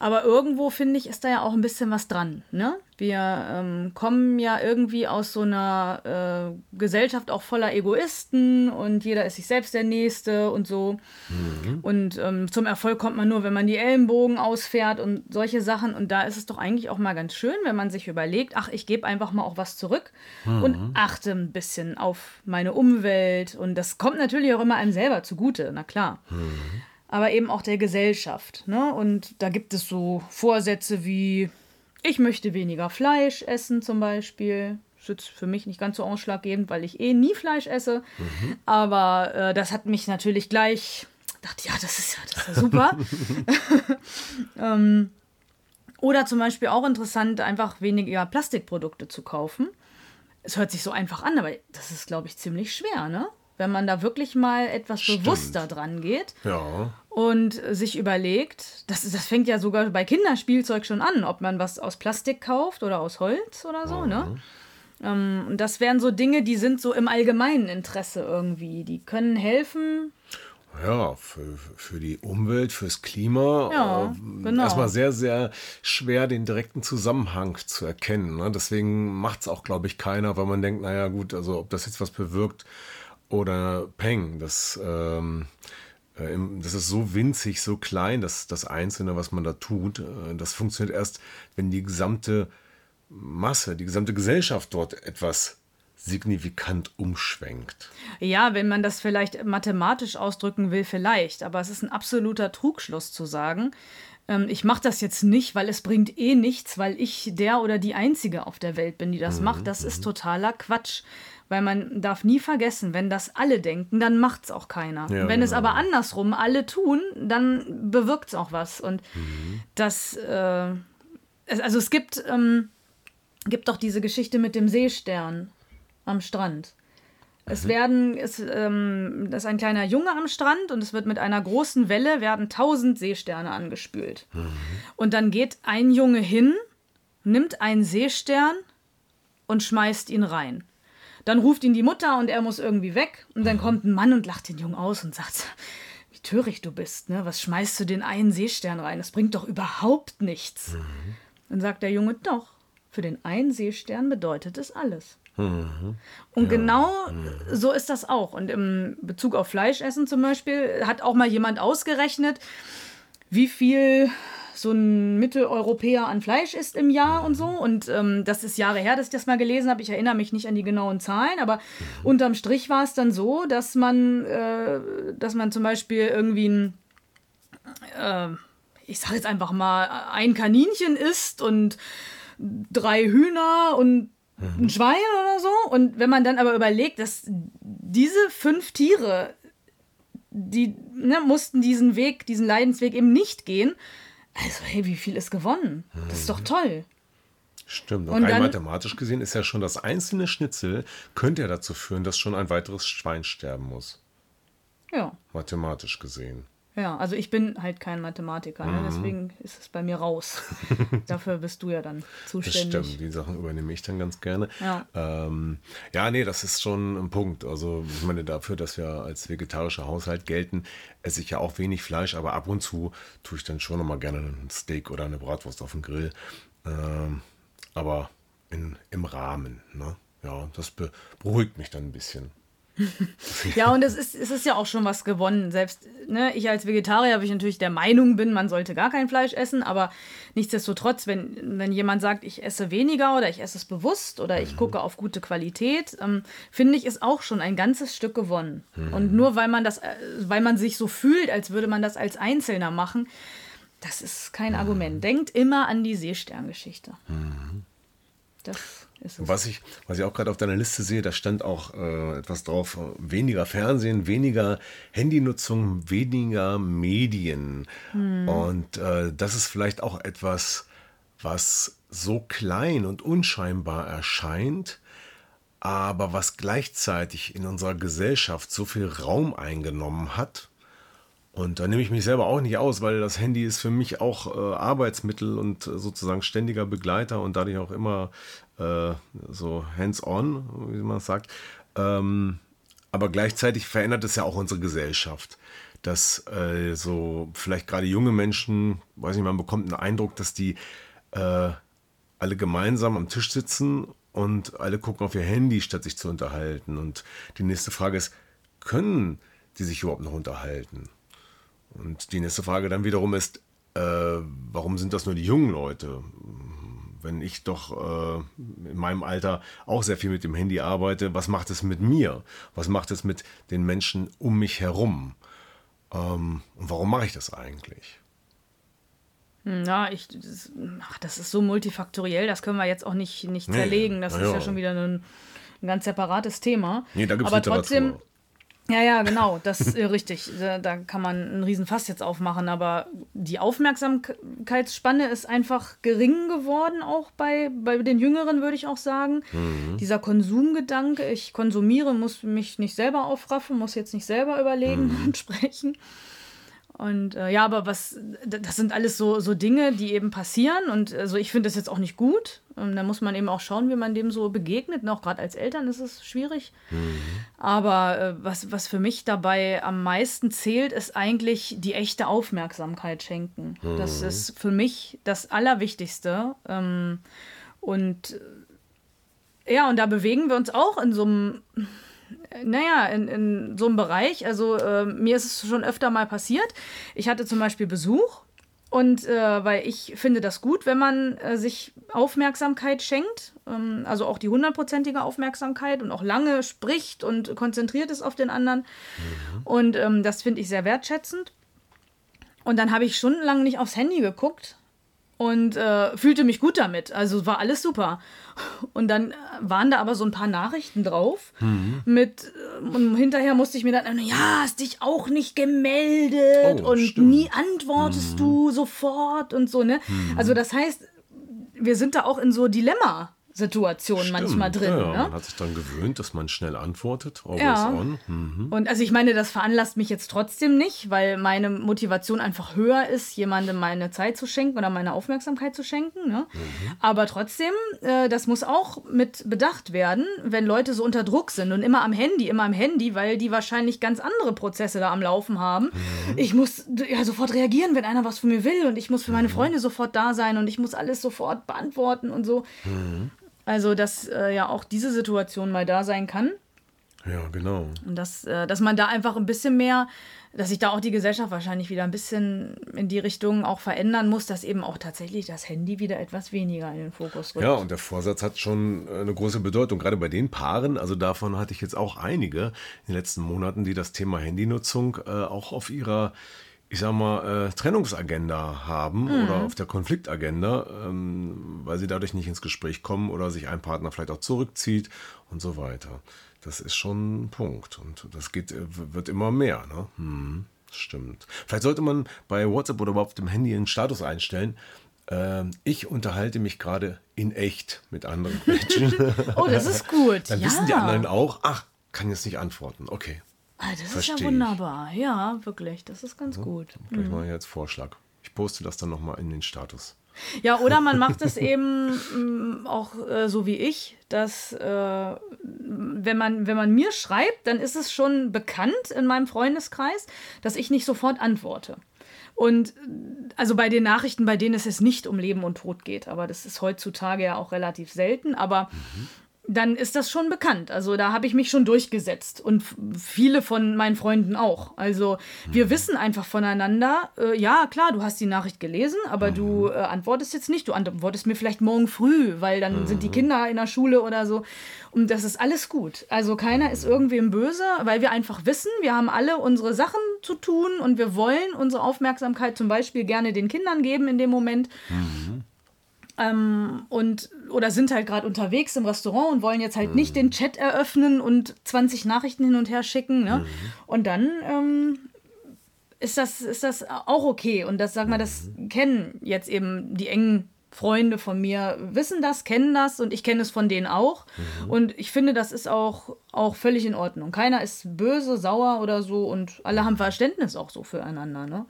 Aber irgendwo, finde ich, ist da ja auch ein bisschen was dran. Ne? Wir ähm, kommen ja irgendwie aus so einer äh, Gesellschaft auch voller Egoisten und jeder ist sich selbst der Nächste und so. Mhm. Und ähm, zum Erfolg kommt man nur, wenn man die Ellenbogen ausfährt und solche Sachen. Und da ist es doch eigentlich auch mal ganz schön, wenn man sich überlegt, ach, ich gebe einfach mal auch was zurück mhm. und achte ein bisschen auf meine Umwelt. Und das kommt natürlich auch immer einem selber zugute, na klar. Mhm aber eben auch der Gesellschaft. Ne? Und da gibt es so Vorsätze wie, ich möchte weniger Fleisch essen zum Beispiel. Das ist für mich nicht ganz so ausschlaggebend, weil ich eh nie Fleisch esse. Mhm. Aber äh, das hat mich natürlich gleich, dachte, ja, das ist ja, das ist ja super. ähm, oder zum Beispiel auch interessant, einfach weniger Plastikprodukte zu kaufen. Es hört sich so einfach an, aber das ist, glaube ich, ziemlich schwer, ne? Wenn man da wirklich mal etwas Stimmt. bewusster dran geht ja. und sich überlegt, das, das fängt ja sogar bei Kinderspielzeug schon an, ob man was aus Plastik kauft oder aus Holz oder so, ne? mhm. ne? Ähm, und das wären so Dinge, die sind so im allgemeinen Interesse irgendwie. Die können helfen. Ja, für, für die Umwelt, fürs Klima. Ja, äh, genau. Erstmal sehr, sehr schwer, den direkten Zusammenhang zu erkennen. Ne? Deswegen macht es auch, glaube ich, keiner, weil man denkt, naja, gut, also ob das jetzt was bewirkt, oder Peng. Das, ähm, äh, das ist so winzig, so klein, dass das Einzelne, was man da tut, äh, das funktioniert erst, wenn die gesamte Masse, die gesamte Gesellschaft dort etwas signifikant umschwenkt. Ja, wenn man das vielleicht mathematisch ausdrücken will, vielleicht. Aber es ist ein absoluter Trugschluss zu sagen, ähm, ich mache das jetzt nicht, weil es bringt eh nichts, weil ich der oder die Einzige auf der Welt bin, die das mhm. macht. Das ist mhm. totaler Quatsch. Weil man darf nie vergessen, wenn das alle denken, dann macht es auch keiner. Ja, wenn genau. es aber andersrum alle tun, dann bewirkt es auch was. Und mhm. das, äh, also es gibt, ähm, gibt doch diese Geschichte mit dem Seestern am Strand. Es mhm. werden, es, ähm, das ist ein kleiner Junge am Strand und es wird mit einer großen Welle werden tausend Seesterne angespült. Mhm. Und dann geht ein Junge hin, nimmt einen Seestern und schmeißt ihn rein. Dann ruft ihn die Mutter und er muss irgendwie weg. Und dann kommt ein Mann und lacht den Jungen aus und sagt, wie töricht du bist, ne? Was schmeißt du den einen Seestern rein? Das bringt doch überhaupt nichts. Mhm. Dann sagt der Junge, doch, für den einen Seestern bedeutet es alles. Mhm. Und ja. genau mhm. so ist das auch. Und im Bezug auf Fleischessen zum Beispiel hat auch mal jemand ausgerechnet, wie viel so ein Mitteleuropäer an Fleisch isst im Jahr und so. Und ähm, das ist Jahre her, dass ich das mal gelesen habe. Ich erinnere mich nicht an die genauen Zahlen, aber unterm Strich war es dann so, dass man, äh, dass man zum Beispiel irgendwie ein, äh, ich sage jetzt einfach mal, ein Kaninchen isst und drei Hühner und ein Schwein oder so. Und wenn man dann aber überlegt, dass diese fünf Tiere, die ne, mussten diesen Weg, diesen Leidensweg eben nicht gehen, also, hey, wie viel ist gewonnen? Das ist doch toll. Stimmt. Und, und rein dann, mathematisch gesehen ist ja schon das einzelne Schnitzel, könnte ja dazu führen, dass schon ein weiteres Schwein sterben muss. Ja. Mathematisch gesehen. Ja, also ich bin halt kein Mathematiker, ne? Mhm. deswegen ist es bei mir raus. Dafür bist du ja dann zuständig. Das stimmt, die Sachen übernehme ich dann ganz gerne. Ja. Ähm, ja, nee, das ist schon ein Punkt. Also ich meine, dafür, dass wir als vegetarischer Haushalt gelten, esse ich ja auch wenig Fleisch, aber ab und zu tue ich dann schon nochmal gerne ein Steak oder eine Bratwurst auf den Grill. Ähm, aber in, im Rahmen. Ne? Ja, das beruhigt mich dann ein bisschen. ja, und es ist, es ist ja auch schon was gewonnen. Selbst ne, ich als Vegetarier, habe ich natürlich der Meinung bin, man sollte gar kein Fleisch essen, aber nichtsdestotrotz, wenn, wenn jemand sagt, ich esse weniger oder ich esse es bewusst oder ich mhm. gucke auf gute Qualität, ähm, finde ich, ist auch schon ein ganzes Stück gewonnen. Mhm. Und nur weil man das, äh, weil man sich so fühlt, als würde man das als Einzelner machen, das ist kein mhm. Argument. Denkt immer an die Seesterngeschichte. Mhm. Das was ich, was ich auch gerade auf deiner Liste sehe, da stand auch äh, etwas drauf, weniger Fernsehen, weniger Handynutzung, weniger Medien. Hm. Und äh, das ist vielleicht auch etwas, was so klein und unscheinbar erscheint, aber was gleichzeitig in unserer Gesellschaft so viel Raum eingenommen hat. Und da nehme ich mich selber auch nicht aus, weil das Handy ist für mich auch äh, Arbeitsmittel und äh, sozusagen ständiger Begleiter und dadurch auch immer äh, so hands-on, wie man sagt. Ähm, aber gleichzeitig verändert es ja auch unsere Gesellschaft. dass äh, so vielleicht gerade junge Menschen, weiß nicht, man bekommt einen Eindruck, dass die äh, alle gemeinsam am Tisch sitzen und alle gucken auf ihr Handy, statt sich zu unterhalten. Und die nächste Frage ist, können die sich überhaupt noch unterhalten? Und die nächste Frage dann wiederum ist, äh, warum sind das nur die jungen Leute? Wenn ich doch äh, in meinem Alter auch sehr viel mit dem Handy arbeite, was macht es mit mir? Was macht es mit den Menschen um mich herum? Ähm, und warum mache ich das eigentlich? Ja, ich, das, ach, das ist so multifaktoriell, das können wir jetzt auch nicht, nicht zerlegen. Das Nee, ist ja. ja schon wieder ein, ein ganz separates Thema. Nee, da gibt's Aber Literatur. trotzdem, ja, ja, genau, das ist äh, richtig. Da, da kann man einen Riesenfass jetzt aufmachen, aber die Aufmerksamkeitsspanne ist einfach gering geworden, auch bei, bei den Jüngeren, würde ich auch sagen. Mhm. Dieser Konsumgedanke, ich konsumiere, muss mich nicht selber aufraffen, muss jetzt nicht selber überlegen Mhm. und sprechen. Und äh, ja, aber was, das sind alles so, so Dinge, die eben passieren. Und also ich finde das jetzt auch nicht gut. Und da muss man eben auch schauen, wie man dem so begegnet. Und auch gerade als Eltern ist es schwierig. Aber äh, was, was für mich dabei am meisten zählt, ist eigentlich die echte Aufmerksamkeit schenken. Das ist für mich das Allerwichtigste. Ähm, und äh, ja, und da bewegen wir uns auch in so einem naja, in, in so einem Bereich. Also äh, mir ist es schon öfter mal passiert. Ich hatte zum Beispiel Besuch und äh, weil ich finde das gut, wenn man äh, sich Aufmerksamkeit schenkt, ähm, also auch die hundertprozentige Aufmerksamkeit und auch lange spricht und konzentriert ist auf den anderen. Und ähm, das finde ich sehr wertschätzend. Und dann habe ich stundenlang nicht aufs Handy geguckt und äh, fühlte mich gut damit. Also war alles super. Und dann äh, waren da aber so ein paar Nachrichten drauf mit äh, und hinterher musste ich mir dann, ja, hast dich auch nicht gemeldet Oh, und stimmt. nie antwortest du sofort und so, ne? Also das heißt, wir sind da auch in so Dilemma-Situationen manchmal Stimmt, drin, ja, ne? Man hat sich dann gewöhnt, dass man schnell antwortet. Always Ja. on. Hm. Und also ich meine, das veranlasst mich jetzt trotzdem nicht, weil meine Motivation einfach höher ist, jemandem meine Zeit zu schenken oder meine Aufmerksamkeit zu schenken. Ne? Aber trotzdem, äh, das muss auch mit bedacht werden, wenn Leute so unter Druck sind und immer am Handy, immer am Handy, weil die wahrscheinlich ganz andere Prozesse da am Laufen haben. Ich muss ja sofort reagieren, wenn einer was von mir will und ich muss für meine Freunde sofort da sein und ich muss alles sofort beantworten und so. Also, dass äh, ja auch diese Situation mal da sein kann. Ja, genau. Und dass, äh, dass man da einfach ein bisschen mehr, dass sich da auch die Gesellschaft wahrscheinlich wieder ein bisschen in die Richtung auch verändern muss, dass eben auch tatsächlich das Handy wieder etwas weniger in den Fokus rückt. Ja, und der Vorsatz hat schon äh, eine große Bedeutung, gerade bei den Paaren. Also davon hatte ich jetzt auch einige in den letzten Monaten, die das Thema Handynutzung äh, auch auf ihrer, ich sag mal, äh, Trennungsagenda haben oder auf der Konfliktagenda, ähm, weil sie dadurch nicht ins Gespräch kommen oder sich ein Partner vielleicht auch zurückzieht und so weiter. Das ist schon ein Punkt und das geht, äh, wird immer mehr. Ne? Hm, stimmt. Vielleicht sollte man bei WhatsApp oder überhaupt auf dem Handy einen Status einstellen. Ähm, ich unterhalte mich gerade in echt mit anderen Menschen. Oh, das ist gut. Dann ja. wissen die anderen auch, ach, kann jetzt nicht antworten. Okay, Ah, das ist Versteh ja ich. wunderbar. Ja, wirklich. Das ist ganz gut. gleich mal jetzt Vorschlag. Ich poste das dann nochmal in den Status. Ja, oder man macht es eben mm, auch äh, so wie ich, dass äh, wenn, man, wenn man mir schreibt, dann ist es schon bekannt in meinem Freundeskreis, dass ich nicht sofort antworte. Und also bei den Nachrichten, bei denen es jetzt nicht um Leben und Tod geht, aber das ist heutzutage ja auch relativ selten, aber dann ist das schon bekannt. Also da habe ich mich schon durchgesetzt und viele von meinen Freunden auch. Also wir wissen einfach voneinander, äh, ja klar, du hast die Nachricht gelesen, aber du äh, antwortest jetzt nicht. Du antwortest mir vielleicht morgen früh, weil dann sind die Kinder in der Schule oder so. Und das ist alles gut. Also keiner ist irgendwem böse, weil wir einfach wissen, wir haben alle unsere Sachen zu tun und wir wollen unsere Aufmerksamkeit zum Beispiel gerne den Kindern geben in dem Moment ähm, und oder sind halt gerade unterwegs im Restaurant und wollen jetzt halt nicht den Chat eröffnen und 20 Nachrichten hin und her schicken. Ne? Und dann ähm, ist, das, ist das auch okay. Und das, sag mal, das kennen jetzt eben die engen Freunde von mir, wissen das, kennen das und ich kenne es von denen auch. Und ich finde, das ist auch, auch völlig in Ordnung. Keiner ist böse, sauer oder so und alle haben Verständnis auch so füreinander. Ne?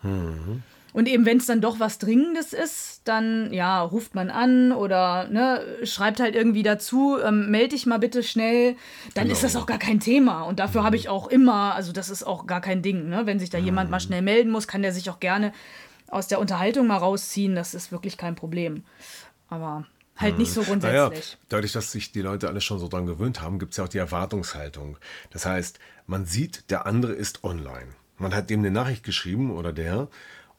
Und eben, wenn es dann doch was Dringendes ist, dann ja, ruft man an oder ne, schreibt halt irgendwie dazu, ähm, melde dich mal bitte schnell. Dann genau. ist das auch gar kein Thema. Und dafür mhm. habe ich auch immer, also das ist auch gar kein Ding. Ne? Wenn sich da mhm. jemand mal schnell melden muss, kann der sich auch gerne aus der Unterhaltung mal rausziehen. Das ist wirklich kein Problem. Aber halt mhm. nicht so grundsätzlich. Naja, dadurch, dass sich die Leute alle schon so dran gewöhnt haben, gibt es ja auch die Erwartungshaltung. Das heißt, man sieht, der andere ist online. Man hat dem eine Nachricht geschrieben oder der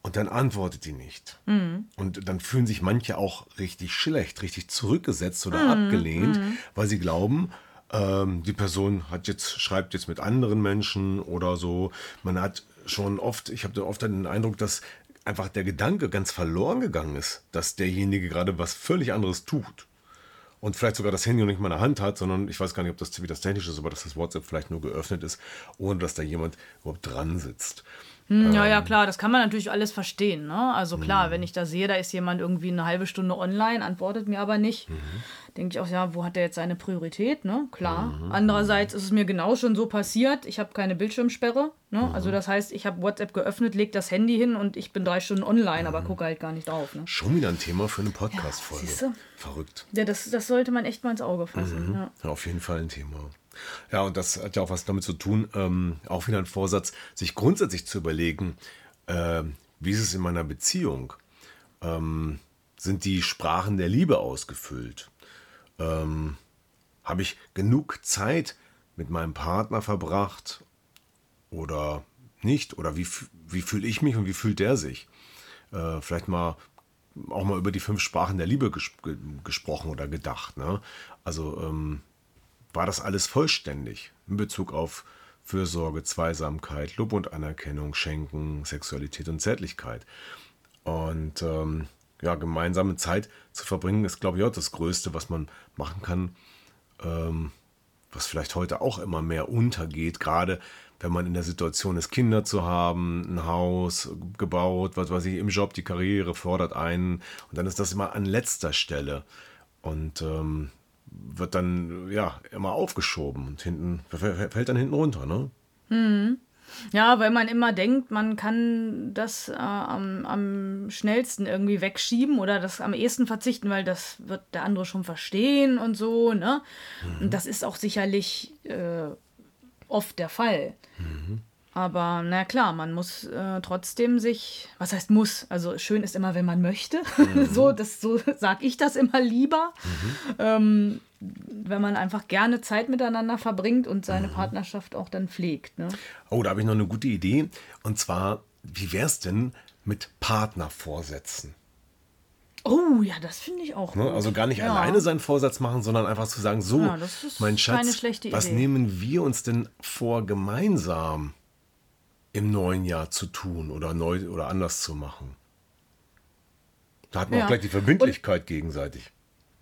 und dann antwortet die nicht. Mhm. Und dann fühlen sich manche auch richtig schlecht, richtig zurückgesetzt oder mhm. abgelehnt, mhm. weil sie glauben, ähm, die Person hat jetzt, schreibt jetzt mit anderen Menschen oder so. Man hat schon oft, ich habe oft den Eindruck, dass einfach der Gedanke ganz verloren gegangen ist, dass derjenige gerade was völlig anderes tut. Und vielleicht sogar das Handy noch nicht mal in der Hand hat, sondern ich weiß gar nicht, ob das wie das technisch ist, aber dass das WhatsApp vielleicht nur geöffnet ist, ohne dass da jemand überhaupt dran sitzt. Hm, ja, ja, ähm. klar, das kann man natürlich alles verstehen. Ne? Also klar, mhm. wenn ich da sehe, da ist jemand irgendwie eine halbe Stunde online, antwortet mir aber nicht, mhm. denke ich auch, ja, wo hat der jetzt seine Priorität? Ne? Klar. Mhm. Andererseits ist es mir genau schon so passiert, ich habe keine Bildschirmsperre. Ne? Also mhm. das heißt, ich habe WhatsApp geöffnet, lege das Handy hin und ich bin drei Stunden online, aber mhm. gucke halt gar nicht drauf. Ne? Schon wieder ein Thema für eine Podcast-Folge. Ja, Verrückt. Ja, das, das sollte man echt mal ins Auge fassen. Mhm. Ja. ja, auf jeden Fall ein Thema. Ja, und das hat ja auch was damit zu tun, ähm, auch wieder ein Vorsatz, sich grundsätzlich zu überlegen, äh, wie ist es in meiner Beziehung? Ähm, sind die Sprachen der Liebe ausgefüllt? Ähm, Habe ich genug Zeit mit meinem Partner verbracht oder nicht? Oder wie, wie fühle ich mich und wie fühlt der sich? Äh, vielleicht mal auch mal über die fünf Sprachen der Liebe ges gesprochen oder gedacht. Ne? Also ähm, war das alles vollständig in Bezug auf Fürsorge, Zweisamkeit, Lob und Anerkennung, Schenken, Sexualität und Zärtlichkeit. Und ähm, ja, gemeinsame Zeit zu verbringen, ist, glaube ich, auch das Größte, was man machen kann, ähm, was vielleicht heute auch immer mehr untergeht, gerade wenn man in der Situation ist, Kinder zu haben, ein Haus gebaut, was weiß ich, im Job, die Karriere fordert einen. Und dann ist das immer an letzter Stelle. Und ähm, wird dann ja immer aufgeschoben und hinten fällt dann hinten runter, ne? Hm. Ja, weil man immer denkt, man kann das äh, am, am schnellsten irgendwie wegschieben oder das am ehesten verzichten, weil das wird der andere schon verstehen und so, ne? Mhm. Und das ist auch sicherlich äh, oft der Fall. Mhm. Aber na klar, man muss äh, trotzdem sich, was heißt muss? Also schön ist immer, wenn man möchte. Mhm. so, das, so sage ich das immer lieber. Mhm. Ähm, wenn man einfach gerne Zeit miteinander verbringt und seine mhm. Partnerschaft auch dann pflegt. Ne? Oh, da habe ich noch eine gute Idee. Und zwar, wie wäre es denn mit Partnervorsätzen? Oh, ja, das finde ich auch. Ne? Also gar nicht ja. alleine seinen Vorsatz machen, sondern einfach zu sagen, so, ja, mein Schatz, was nehmen wir uns denn vor gemeinsam? Im neuen Jahr zu tun oder neu oder anders zu machen. Da hat man ja. auch gleich die Verbindlichkeit Und gegenseitig.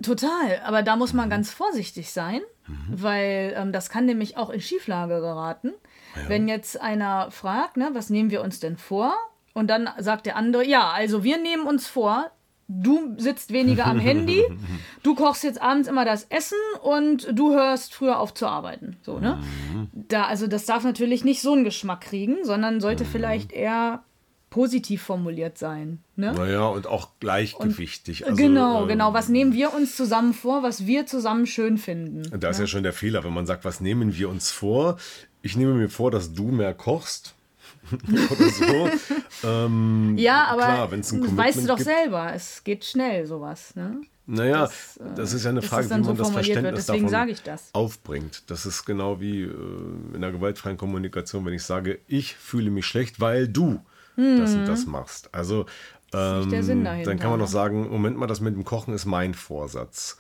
Total, aber da muss man mhm. ganz vorsichtig sein, mhm. weil ähm, das kann nämlich auch in Schieflage geraten. Ja. Wenn jetzt einer fragt, ne, was nehmen wir uns denn vor? Und dann sagt der andere, ja, also wir nehmen uns vor, du sitzt weniger am Handy, du kochst jetzt abends immer das Essen und du hörst früher auf zu arbeiten. So, ne? Mhm. Da, also das darf natürlich nicht so einen Geschmack kriegen, sondern sollte mhm. vielleicht eher positiv formuliert sein. Ne? Naja, und auch gleichgewichtig. Und, also, genau, ähm, genau. Was nehmen wir uns zusammen vor, was wir zusammen schön finden? Da ist ja, ja schon der Fehler, wenn man sagt, was nehmen wir uns vor? Ich nehme mir vor, dass du mehr kochst oder so. ähm, ja, aber klar, weißt du doch gibt, selber, es geht schnell sowas. Ne? Naja, das, äh, das, ist ja eine Frage, wie man so das Verständnis davon das. aufbringt. Das ist genau wie äh, in der gewaltfreien Kommunikation, wenn ich sage, ich fühle mich schlecht, weil du mhm. das und das machst. Also ähm, dann kann man noch ne? sagen, Moment mal, das mit dem Kochen ist mein Vorsatz.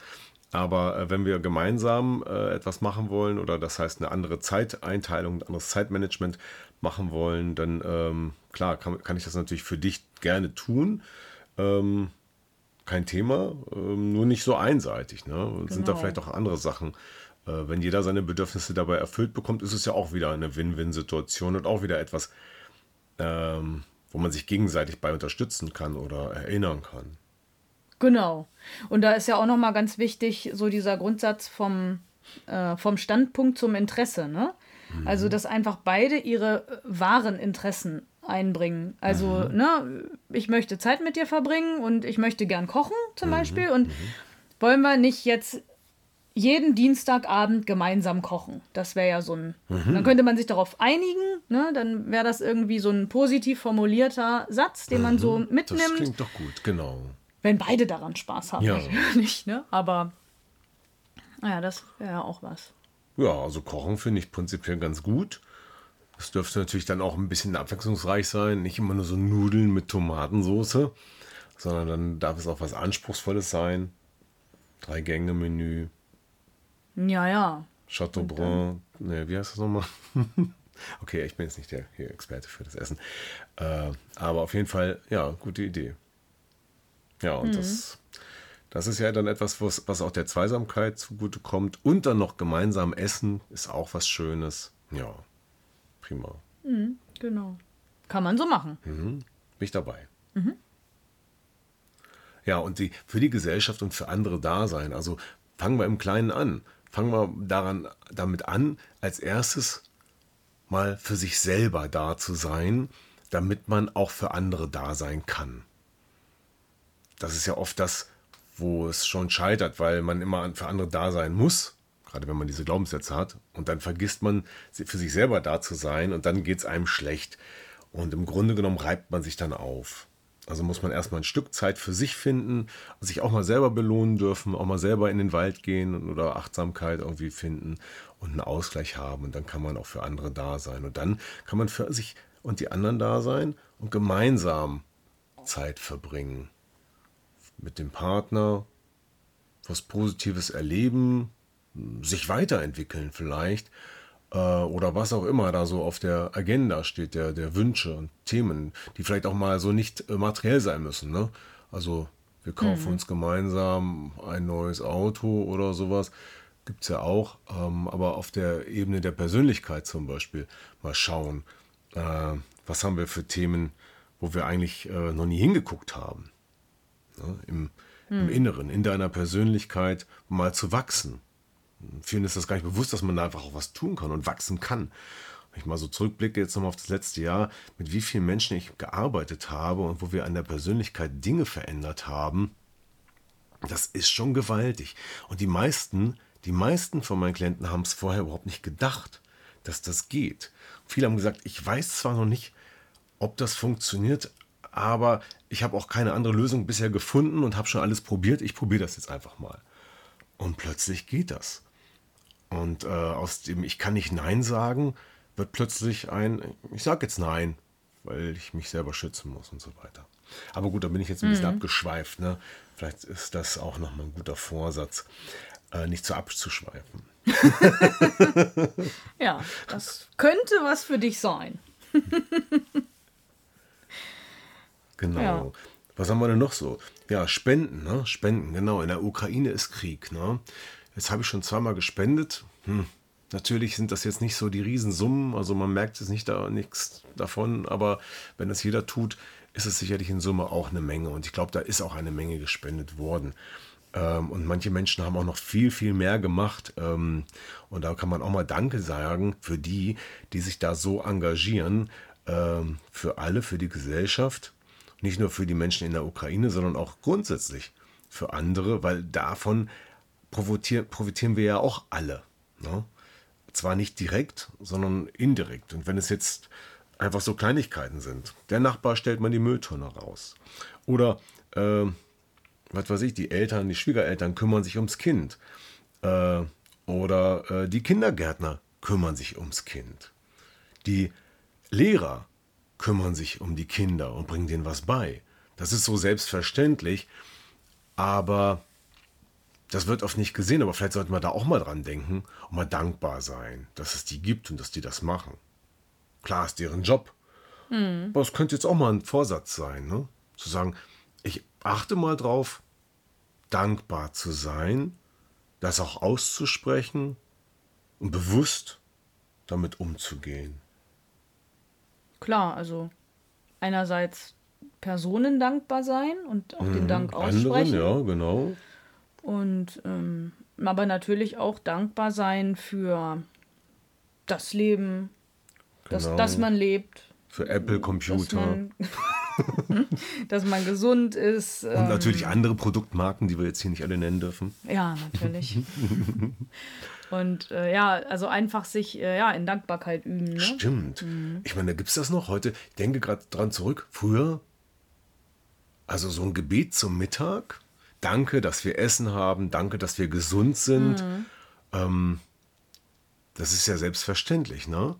Aber äh, wenn wir gemeinsam äh, etwas machen wollen oder das heißt eine andere Zeiteinteilung, ein anderes Zeitmanagement machen wollen, dann ähm, klar kann, kann, ich das natürlich für dich gerne tun. Ähm, kein Thema, ähm, nur nicht so einseitig. Ne? Genau. Sind da genau. vielleicht auch andere Sachen. Äh, wenn jeder seine Bedürfnisse dabei erfüllt bekommt, ist es ja auch wieder eine Win-Win-Situation und auch wieder etwas, ähm, wo man sich gegenseitig bei unterstützen kann oder erinnern kann. Genau. Und da ist ja auch nochmal ganz wichtig, so dieser Grundsatz vom, äh, vom Standpunkt zum Interesse. Ne? Also, dass einfach beide ihre äh, wahren Interessen einbringen. Also, ne, ich möchte Zeit mit dir verbringen und ich möchte gern kochen zum Beispiel. Und wollen wir nicht jetzt jeden Dienstagabend gemeinsam kochen? Das wäre ja so ein. Dann könnte man sich darauf einigen, ne? Dann wäre das irgendwie so ein positiv formulierter Satz, den man so Das mitnimmt, klingt doch gut, genau. Wenn beide daran Spaß haben, Ja. natürlich, ne? Aber ja, das wäre ja auch was. Ja, also Kochen finde ich prinzipiell ganz gut. Es dürfte natürlich dann auch ein bisschen abwechslungsreich sein. Nicht immer nur so Nudeln mit Tomatensauce, sondern dann darf es auch was Anspruchsvolles sein. Drei-Gänge-Menü, Ja, ja. Chateaubriand. Ne, wie heißt das nochmal? okay, ich bin jetzt nicht der hier Experte für das Essen. Äh, aber auf jeden Fall, ja, gute Idee. Ja, und das, das ist ja dann etwas, was, was auch der Zweisamkeit zugutekommt. Und dann noch gemeinsam essen ist auch was Schönes. Ja, prima. Genau. Kann man so machen. Bin ich dabei. Ja, und die, für die Gesellschaft und für andere da sein. Also fangen wir im Kleinen an. Fangen wir daran, damit an, als erstes mal für sich selber da zu sein, damit man auch für andere da sein kann. Das ist ja oft das, wo es schon scheitert, weil man immer für andere da sein muss, gerade wenn man diese Glaubenssätze hat. Und dann vergisst man, für sich selber da zu sein und dann geht es einem schlecht. Und im Grunde genommen reibt man sich dann auf. Also muss man erstmal ein Stück Zeit für sich finden, sich auch mal selber belohnen dürfen, auch mal selber in den Wald gehen oder Achtsamkeit irgendwie finden und einen Ausgleich haben. Und dann kann man auch für andere da sein. Und dann kann man für sich und die anderen da sein und gemeinsam Zeit verbringen. Mit dem Partner, was Positives erleben, sich weiterentwickeln vielleicht äh, oder was auch immer da so auf der Agenda steht, der, der Wünsche und Themen, die vielleicht auch mal so nicht äh, materiell sein müssen. Ne? Also wir kaufen uns gemeinsam ein neues Auto oder sowas. Gibt es ja auch, ähm, aber auf der Ebene der Persönlichkeit zum Beispiel mal schauen, äh, was haben wir für Themen, wo wir eigentlich äh, noch nie hingeguckt haben. Ne? Im, Im Inneren, in deiner Persönlichkeit mal zu wachsen. Vielen ist das gar nicht bewusst, dass man da einfach auch was tun kann und wachsen kann. Wenn ich mal so zurückblicke, jetzt nochmal auf das letzte Jahr, mit wie vielen Menschen ich gearbeitet habe und wo wir an der Persönlichkeit Dinge verändert haben, das ist schon gewaltig. Und die meisten, die meisten von meinen Klienten haben es vorher überhaupt nicht gedacht, dass das geht. Viele haben gesagt, ich weiß zwar noch nicht, ob das funktioniert, aber ich habe auch keine andere Lösung bisher gefunden und habe schon alles probiert. Ich probiere das jetzt einfach mal. Und plötzlich geht das. Und äh, aus dem Ich kann nicht Nein sagen, wird plötzlich ein Ich sage jetzt Nein, weil ich mich selber schützen muss und so weiter. Aber gut, da bin ich jetzt ein bisschen abgeschweift. Ne? Vielleicht ist das auch nochmal ein guter Vorsatz, äh, nicht zu abzuschweifen. Ja, das könnte was für dich sein. Genau. Ja. Was haben wir denn noch so? Ja, Spenden, ne? Spenden, genau. In der Ukraine ist Krieg, ne? Jetzt habe ich schon zweimal gespendet. Hm. Natürlich sind das jetzt nicht so die Riesensummen, also man merkt es nicht da nichts davon, aber wenn das jeder tut, ist es sicherlich in Summe auch eine Menge. Und ich glaube, da ist auch eine Menge gespendet worden. Ähm, und manche Menschen haben auch noch viel, viel mehr gemacht. Ähm, und da kann man auch mal Danke sagen für die, die sich da so engagieren. Ähm, für alle, für die Gesellschaft. Nicht nur für die Menschen in der Ukraine, sondern auch grundsätzlich für andere, weil davon profitieren, wir ja auch alle. Ne? Zwar nicht direkt, sondern indirekt. Und wenn es jetzt einfach so Kleinigkeiten sind, der Nachbar stellt man die Mülltonne raus. Oder, äh, was weiß ich, die Eltern, die Schwiegereltern kümmern sich ums Kind. Äh, oder äh, die Kindergärtner kümmern sich ums Kind. Die Lehrer kümmern sich um die Kinder und bringen denen was bei. Das ist so selbstverständlich, aber das wird oft nicht gesehen. Aber vielleicht sollten wir da auch mal dran denken und mal dankbar sein, dass es die gibt und dass die das machen. Klar ist deren Job. Aber es könnte jetzt auch mal ein Vorsatz sein, ne? zu sagen, ich achte mal drauf, dankbar zu sein, das auch auszusprechen und bewusst damit umzugehen. Klar, also einerseits Personen dankbar sein und auch den Dank Mhm. Anderen, aussprechen. ja, genau. Und ähm, aber natürlich auch dankbar sein für das Leben, das, Genau. das man lebt, Für Apple Computer. Dass man, dass man gesund ist. Und ähm, natürlich andere Produktmarken, die wir jetzt hier nicht alle nennen dürfen. Ja, natürlich. Und äh, ja, also einfach sich äh, ja, in Dankbarkeit üben. Ne? Stimmt. Ich meine, da gibt es das noch heute. Ich denke gerade dran zurück. Früher, also so ein Gebet zum Mittag. Danke, dass wir Essen haben. Danke, dass wir gesund sind. Ähm, das ist ja selbstverständlich, ne?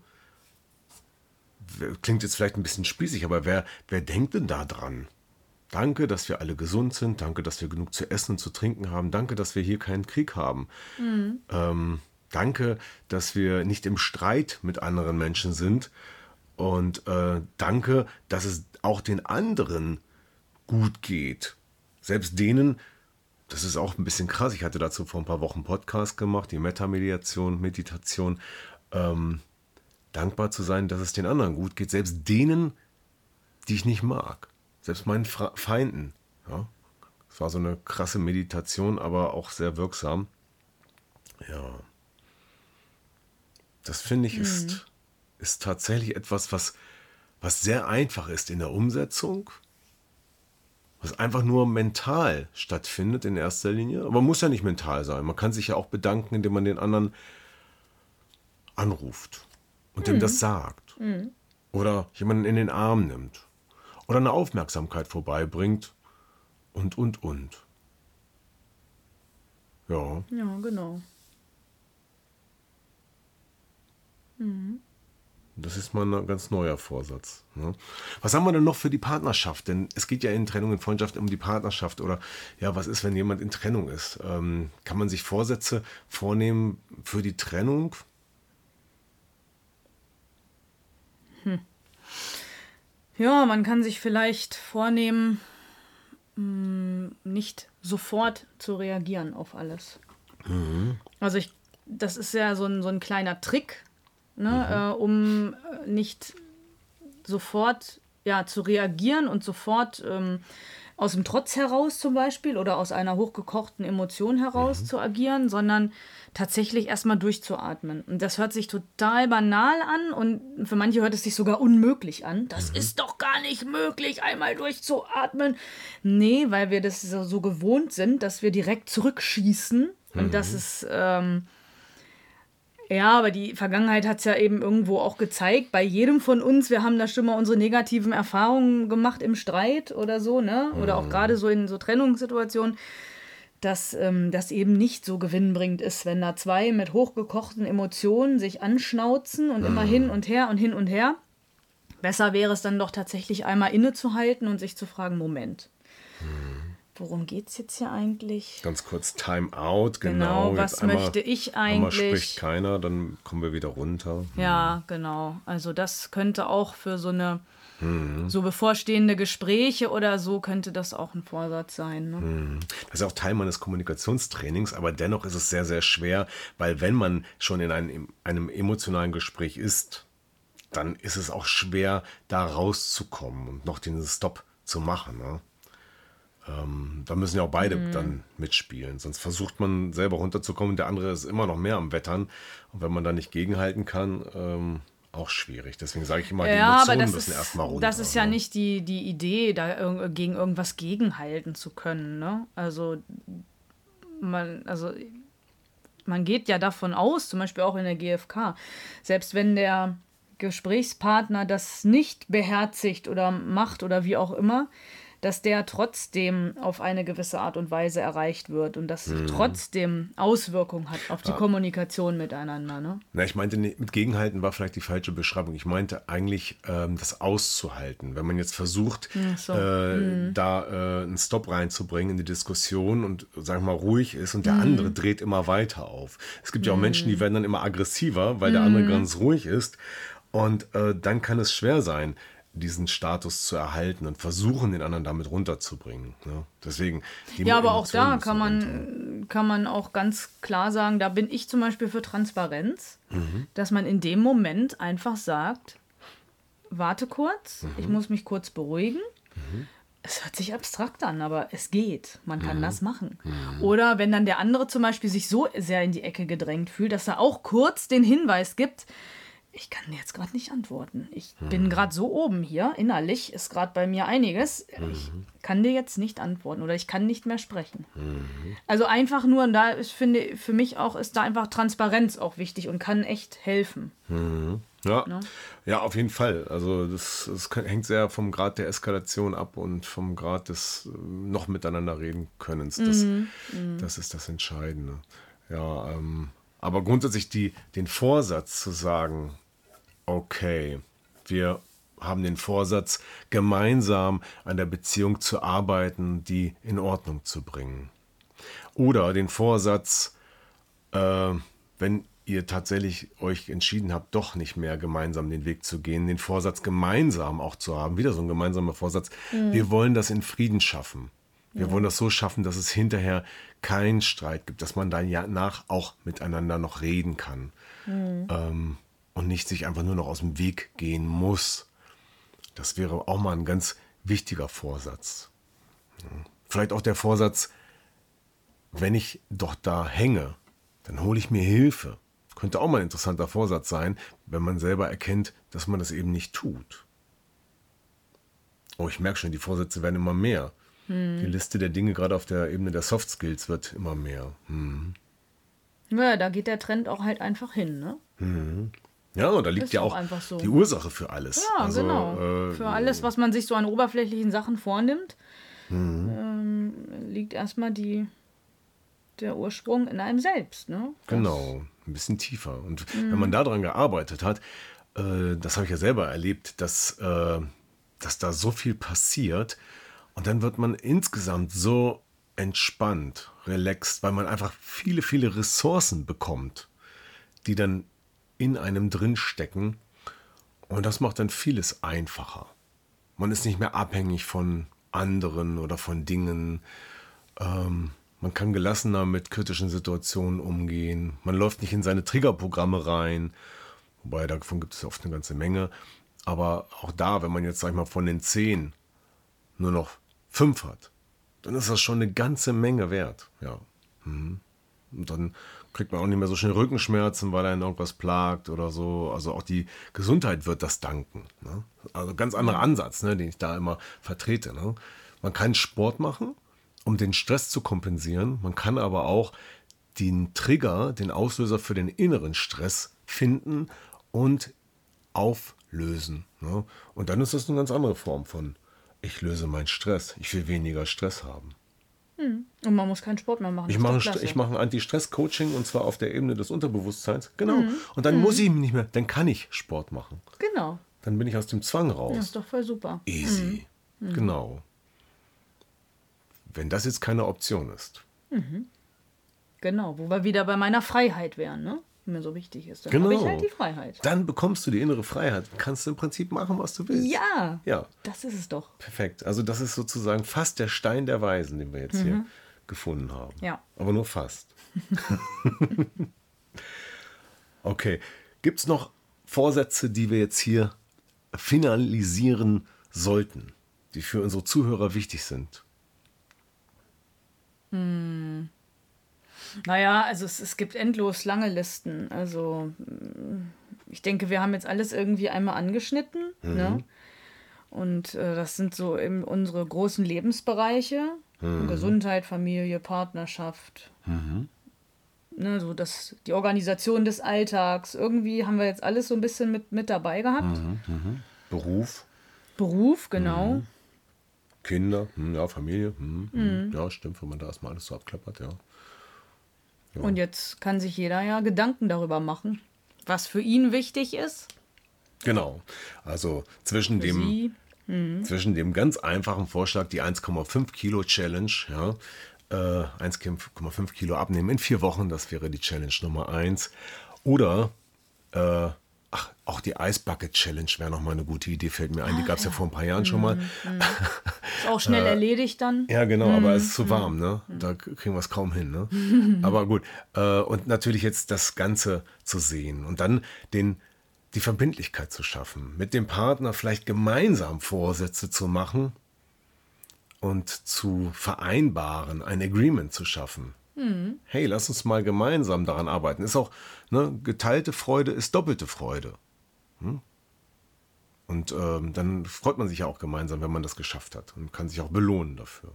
Klingt jetzt vielleicht ein bisschen spießig, aber wer, wer denkt denn da dran? Danke, dass wir alle gesund sind. Danke, dass wir genug zu essen und zu trinken haben. Danke, dass wir hier keinen Krieg haben. Ähm, danke, dass wir nicht im Streit mit anderen Menschen sind. Und äh, danke, dass es auch den anderen gut geht. Selbst denen, das ist auch ein bisschen krass. Ich hatte dazu vor ein paar Wochen einen Podcast gemacht, die Metamediation, Meditation. Ähm, dankbar zu sein, dass es den anderen gut geht. Selbst denen, die ich nicht mag. Selbst meinen Fra Feinden. Ja. Es war so eine krasse Meditation, aber auch sehr wirksam. Ja. Das finde ich ist, ist tatsächlich etwas, was, was sehr einfach ist in der Umsetzung. Was einfach nur mental stattfindet in erster Linie. Aber muss ja nicht mental sein. Man kann sich ja auch bedanken, indem man den anderen anruft und dem das sagt. Oder jemanden in den Arm nimmt. Oder eine Aufmerksamkeit vorbeibringt. Und, und, und. Ja. Ja, genau. Das ist mal ein ganz neuer Vorsatz. Ne? Was haben wir denn noch für die Partnerschaft? Denn es geht ja in Trennung und Freundschaft um die Partnerschaft. Oder ja, was ist, wenn jemand in Trennung ist? Ähm, kann man sich Vorsätze vornehmen für die Trennung? Ja, man kann sich vielleicht vornehmen, mh, nicht sofort zu reagieren auf alles. Also ich, das ist ja so ein, so ein kleiner Trick, ne, äh, um äh, nicht sofort ja, zu reagieren und sofort ähm, aus dem Trotz heraus zum Beispiel oder aus einer hochgekochten Emotion heraus zu agieren, sondern tatsächlich erstmal durchzuatmen. Und das hört sich total banal an und für manche hört es sich sogar unmöglich an. Das ist doch gar nicht möglich, einmal durchzuatmen. Nee, weil wir das so, so gewohnt sind, dass wir direkt zurückschießen und das ist. Ähm, ja, aber die Vergangenheit hat es ja eben irgendwo auch gezeigt. Bei jedem von uns, wir haben da schon mal unsere negativen Erfahrungen gemacht im Streit oder so, ne? Oder auch gerade so in so Trennungssituationen, dass ähm, das eben nicht so gewinnbringend ist, wenn da zwei mit hochgekochten Emotionen sich anschnauzen und immer hin und her und hin und her. Besser wäre es dann doch tatsächlich einmal innezuhalten und sich zu fragen, Moment, worum geht es jetzt hier eigentlich? Ganz kurz Time Out, Genau, genau. was einmal- möchte ich eigentlich? spricht keiner, dann kommen wir wieder runter. Ja, genau. Also das könnte auch für so eine so bevorstehende Gespräche oder so könnte das auch ein Vorsatz sein. Ne? Das ist auch Teil meines Kommunikationstrainings, aber dennoch ist es sehr, sehr schwer, weil wenn man schon in einem, einem emotionalen Gespräch ist, dann ist es auch schwer, da rauszukommen und noch den Stop zu machen. Ne? Ähm, da müssen ja auch beide Mhm. dann mitspielen, sonst versucht man selber runterzukommen, der andere ist immer noch mehr am Wettern und wenn man da nicht gegenhalten kann, ähm, auch schwierig. Deswegen sage ich immer, die Ja, Emotionen müssen ist, erstmal runter. das ist ja ne? nicht die, die Idee, da irg- gegen irgendwas gegenhalten zu können. Ne? Also man, also man geht ja davon aus, zum Beispiel auch in der GfK, selbst wenn der Gesprächspartner das nicht beherzigt oder macht oder wie auch immer, dass der trotzdem auf eine gewisse Art und Weise erreicht wird und das trotzdem Auswirkungen hat auf die Kommunikation miteinander. Ne? Na, ich meinte, mit Gegenhalten war vielleicht die falsche Beschreibung. Ich meinte eigentlich, ähm, das auszuhalten. Wenn man jetzt versucht, so. äh, da äh, einen Stop reinzubringen in die Diskussion und, sagen wir mal, ruhig ist und der andere dreht immer weiter auf. Es gibt ja auch Menschen, die werden dann immer aggressiver, weil der andere ganz ruhig ist. Und äh, dann kann es schwer sein, diesen Status zu erhalten und versuchen, den anderen damit runterzubringen. Ne? Deswegen. Ja, aber auch da kann runter. man, kann man auch ganz klar sagen, da bin ich zum Beispiel für Transparenz, Mhm. dass man in dem Moment einfach sagt, warte kurz, ich Mhm. muss mich kurz beruhigen. Es hört sich abstrakt an, aber es geht. Man Mhm. kann das machen. Oder wenn dann der andere zum Beispiel sich so sehr in die Ecke gedrängt fühlt, dass er auch kurz den Hinweis gibt, Ich kann dir jetzt gerade nicht antworten. Ich bin gerade so oben hier. Innerlich ist gerade bei mir einiges. Ich kann dir jetzt nicht antworten oder ich kann nicht mehr sprechen. Also einfach nur, und da ist, finde für mich auch, ist da einfach Transparenz auch wichtig und kann echt helfen. Ja, ja, auf jeden Fall. Also das, das hängt sehr vom Grad der Eskalation ab und vom Grad des äh, noch miteinander reden Könnens. Das, das ist das Entscheidende. Ja, ähm, aber grundsätzlich die, den Vorsatz zu sagen, okay, wir haben den Vorsatz, gemeinsam an der Beziehung zu arbeiten, die in Ordnung zu bringen. Oder den Vorsatz, äh, wenn ihr tatsächlich euch entschieden habt, doch nicht mehr gemeinsam den Weg zu gehen, den Vorsatz gemeinsam auch zu haben, wieder so ein gemeinsamer Vorsatz, wir wollen das in Frieden schaffen. Wir wollen das so schaffen, dass es hinterher keinen Streit gibt, dass man danach auch miteinander noch reden kann. Ähm, und nicht sich einfach nur noch aus dem Weg gehen muss. Das wäre auch mal ein ganz wichtiger Vorsatz. Vielleicht auch der Vorsatz, wenn ich doch da hänge, dann hole ich mir Hilfe. Könnte auch mal ein interessanter Vorsatz sein, wenn man selber erkennt, dass man das eben nicht tut. Oh, ich merke schon, die Vorsätze werden immer mehr. Die Liste der Dinge, gerade auf der Ebene der Soft Skills, wird immer mehr. Hm. Ja, da geht der Trend auch halt einfach hin, ne? Ja, und da liegt Ist ja auch auch einfach so. die Ursache für alles. Ja, Also, genau. äh, Für alles, was man sich so an oberflächlichen Sachen vornimmt, Mhm. ähm, liegt erstmal die, der Ursprung in einem selbst, ne? Genau, ein bisschen tiefer. Und wenn man daran gearbeitet hat, äh, das habe ich ja selber erlebt, dass, äh, dass da so viel passiert und dann wird man insgesamt so entspannt, relaxed, weil man einfach viele, viele Ressourcen bekommt, die dann in einem drinstecken und das macht dann vieles einfacher. Man ist nicht mehr abhängig von anderen oder von Dingen. Ähm, man kann gelassener mit kritischen Situationen umgehen. Man läuft nicht in seine Triggerprogramme rein. Wobei davon gibt es oft eine ganze Menge. Aber auch da, wenn man jetzt, sag ich mal, von den zehn nur noch fünf hat, dann ist das schon eine ganze Menge wert. Ja. Mhm. Und dann kriegt man auch nicht mehr so schnell Rückenschmerzen, weil einen irgendwas plagt oder so. Also auch die Gesundheit wird das danken. Ne? Also ganz anderer Ansatz, ne, den ich da immer vertrete. Ne? Man kann Sport machen, um den Stress zu kompensieren. Man kann aber auch den Trigger, den Auslöser für den inneren Stress finden und auflösen. Ne? Und dann ist das eine ganz andere Form von, ich löse meinen Stress. Ich will weniger Stress haben. Und man muss keinen Sport mehr machen. Ich mache, ich mache ein Anti-Stress-Coaching und zwar auf der Ebene des Unterbewusstseins. Genau. Und dann muss ich nicht mehr, dann kann ich Sport machen. Genau. Dann bin ich aus dem Zwang Das raus. ist doch voll super. Easy. Genau. Wenn das jetzt keine Option ist. Genau, wo wir wieder bei meiner Freiheit wären, ne? Mir so wichtig ist. Dann Genau. habe ich halt die Freiheit. Dann bekommst du die innere Freiheit. Kannst du im Prinzip machen, was du willst. Ja, Ja, das ist es doch. perfekt. Also das ist sozusagen fast der Stein der Weisen, den wir jetzt hier gefunden haben. Ja. Aber nur fast. okay. Gibt es noch Vorsätze, die wir jetzt hier finalisieren sollten, die für unsere Zuhörer wichtig sind? Naja, also es, es gibt endlos lange Listen. Also mm, ich denke, wir haben jetzt alles irgendwie einmal angeschnitten. Ne? Und äh, das sind so eben unsere großen Lebensbereiche. Gesundheit, Familie, Partnerschaft. Ne, so das, die Organisation des Alltags. Irgendwie haben wir jetzt alles so ein bisschen mit, mit dabei gehabt. Beruf, Beruf, genau. Kinder, hm, ja, Familie. Hm, hm. Ja, stimmt, wenn man da erstmal alles so abklappert, ja. Und jetzt kann sich jeder ja Gedanken darüber machen, was für ihn wichtig ist. Genau. Also zwischen dem, Sie. zwischen dem ganz einfachen Vorschlag, die 1,5 Kilo Challenge, ja, äh, 1,5 Kilo abnehmen in vier Wochen, das wäre die Challenge Nummer eins. Oder, äh, ach, auch die Ice Bucket Challenge wäre nochmal eine gute Idee, fällt mir ein. Die gab es ja. vor ein paar Jahren schon mal. Ist auch schnell erledigt dann. Ja, genau, aber es ist zu warm, ne? Da kriegen wir es kaum hin, ne? aber gut. Äh, und natürlich jetzt das Ganze zu sehen und dann den, die Verbindlichkeit zu schaffen, mit dem Partner vielleicht gemeinsam Vorsätze zu machen und zu vereinbaren, ein Agreement zu schaffen. Hey, lass uns mal gemeinsam daran arbeiten. Ist auch, ne, geteilte Freude ist doppelte Freude. Hm? Und ähm, dann freut man sich ja auch gemeinsam, wenn man das geschafft hat und kann sich auch belohnen dafür.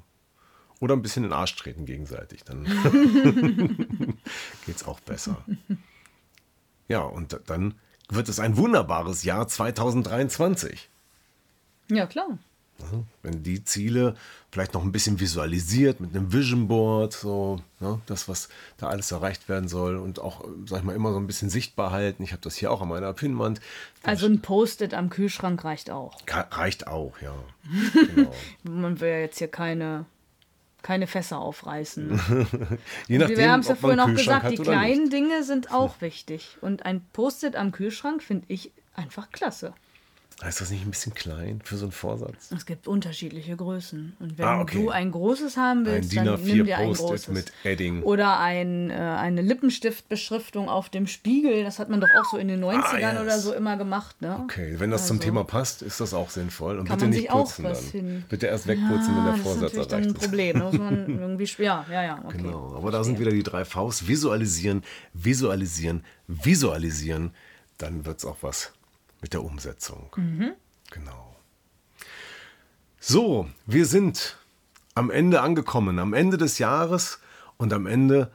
Oder ein bisschen in den Arsch treten gegenseitig, dann geht es auch besser. Ja, und dann wird es ein wunderbares Jahr 2023. Ja, klar. Wenn die Ziele vielleicht noch ein bisschen visualisiert mit einem Vision Board, so ne, das, was da alles erreicht werden soll und auch, sag ich mal, immer so ein bisschen sichtbar halten. Ich habe das hier auch an meiner Pinnwand. Also ein Post-it am Kühlschrank reicht auch. Reicht auch, ja. Genau. Man will ja jetzt hier keine, keine Fässer aufreißen. Je nachdem, wir haben es ja vorhin auch gesagt, die kleinen nicht. Dinge sind auch wichtig. Und ein Post-it am Kühlschrank finde ich einfach klasse. Ist das nicht ein bisschen klein für so einen Vorsatz? Es gibt unterschiedliche Größen. Und wenn Ah, okay. du ein großes haben willst, Ein dann nimm A4 dir ein großes. mit Edding. Oder ein, äh, eine Lippenstiftbeschriftung auf dem Spiegel. Das hat man doch auch so in den 90ern Ah, yes. oder so immer gemacht. Ne? Okay, wenn das zum Also, Thema passt, ist das auch sinnvoll. Und bitte nicht putzen dann. hin- Bitte erst wegputzen, wenn der Ja, das ist Vorsatz dann erreicht ein ist. Problem. Muss man irgendwie, ja, ja, ja. Okay. Genau, aber da sind wieder die drei Vs. Visualisieren, visualisieren, visualisieren. Dann wird es auch was mit der Umsetzung. Genau. So, wir sind am Ende angekommen, am Ende des Jahres und am Ende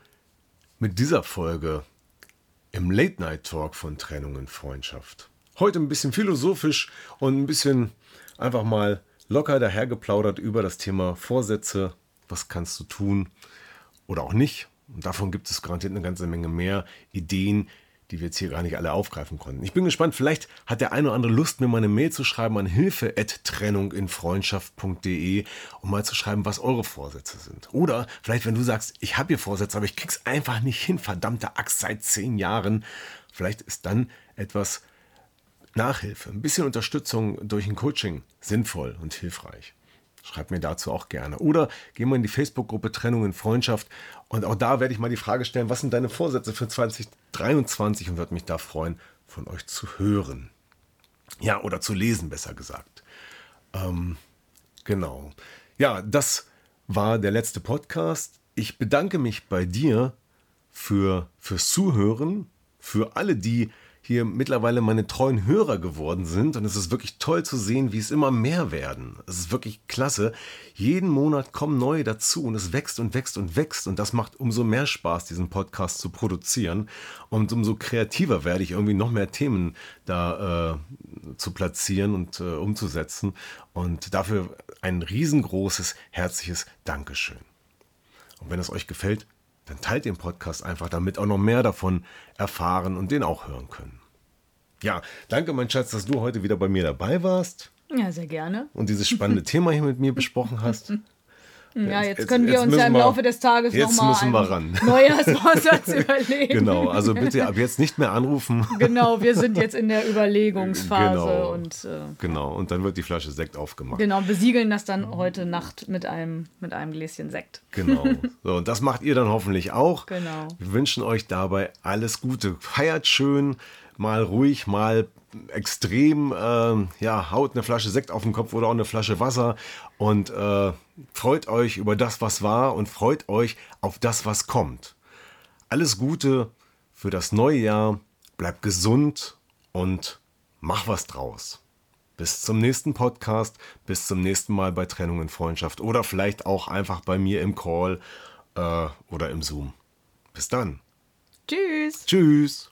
mit dieser Folge im Late Night Talk von Trennung und Freundschaft. Heute ein bisschen philosophisch und ein bisschen einfach mal locker dahergeplaudert über das Thema Vorsätze. Was kannst du tun oder auch nicht? Und davon gibt es garantiert eine ganze Menge mehr Ideen, die wir jetzt hier gar nicht alle aufgreifen konnten. Ich bin gespannt, vielleicht hat der eine oder andere Lust, mir mal eine Mail zu schreiben an hilfe.trennunginfreundschaft.de, um mal zu schreiben, was eure Vorsätze sind. Oder vielleicht, wenn du sagst, ich habe hier Vorsätze, aber ich krieg's einfach nicht hin, verdammte Axt, seit zehn Jahren. Vielleicht ist dann etwas Nachhilfe, ein bisschen Unterstützung durch ein Coaching sinnvoll und hilfreich. Schreibt mir dazu auch gerne. Oder geh mal in die Facebook-Gruppe Trennung in Freundschaft. Und auch da werde ich mal die Frage stellen, was sind deine Vorsätze für 2023 und würde mich da freuen, von euch zu hören. Ja, oder zu lesen, besser gesagt. Ähm, genau. Ja, das war der letzte Podcast. Ich bedanke mich bei dir für, fürs Zuhören, für alle, die hier mittlerweile meine treuen Hörer geworden sind. Und es ist wirklich toll zu sehen, wie es immer mehr werden. Es ist wirklich klasse. Jeden Monat kommen neue dazu und es wächst und wächst und wächst. Und das macht umso mehr Spaß, diesen Podcast zu produzieren. Und umso kreativer werde ich irgendwie noch mehr Themen da äh, zu platzieren und äh, umzusetzen. Und dafür ein riesengroßes, herzliches Dankeschön. Und wenn es euch gefällt, dann teilt den Podcast einfach, damit auch noch mehr davon erfahren und den auch hören können. Ja, danke, mein Schatz, dass du heute wieder bei mir dabei warst Ja, sehr gerne. und dieses spannende Thema hier mit mir besprochen hast. Ja, jetzt, jetzt- können wir jetzt uns ja im Laufe des Tages nochmal müssen wir ran. Neujahrsvorsatz überlegen. Genau, also bitte ab jetzt nicht mehr anrufen. Genau, wir sind jetzt in der Überlegungsphase Genau. und äh, Genau, und dann wird die Flasche Sekt aufgemacht. genau, besiegeln das dann heute Nacht mit einem, mit einem Gläschen Sekt. Genau. So, und das macht ihr dann hoffentlich auch. Genau. Wir wünschen euch dabei alles Gute. Feiert schön, mal ruhig, mal extrem. ähm, ja, haut eine Flasche Sekt auf den Kopf oder auch eine Flasche Wasser und äh, freut euch über das, was war und freut euch auf das, was kommt. Alles Gute für das neue Jahr. Bleibt gesund und mach was draus. Bis zum nächsten Podcast, bis zum nächsten Mal bei Trennung in Freundschaft oder vielleicht auch einfach bei mir im Call äh, oder im Zoom. Bis dann. Tschüss. Tschüss.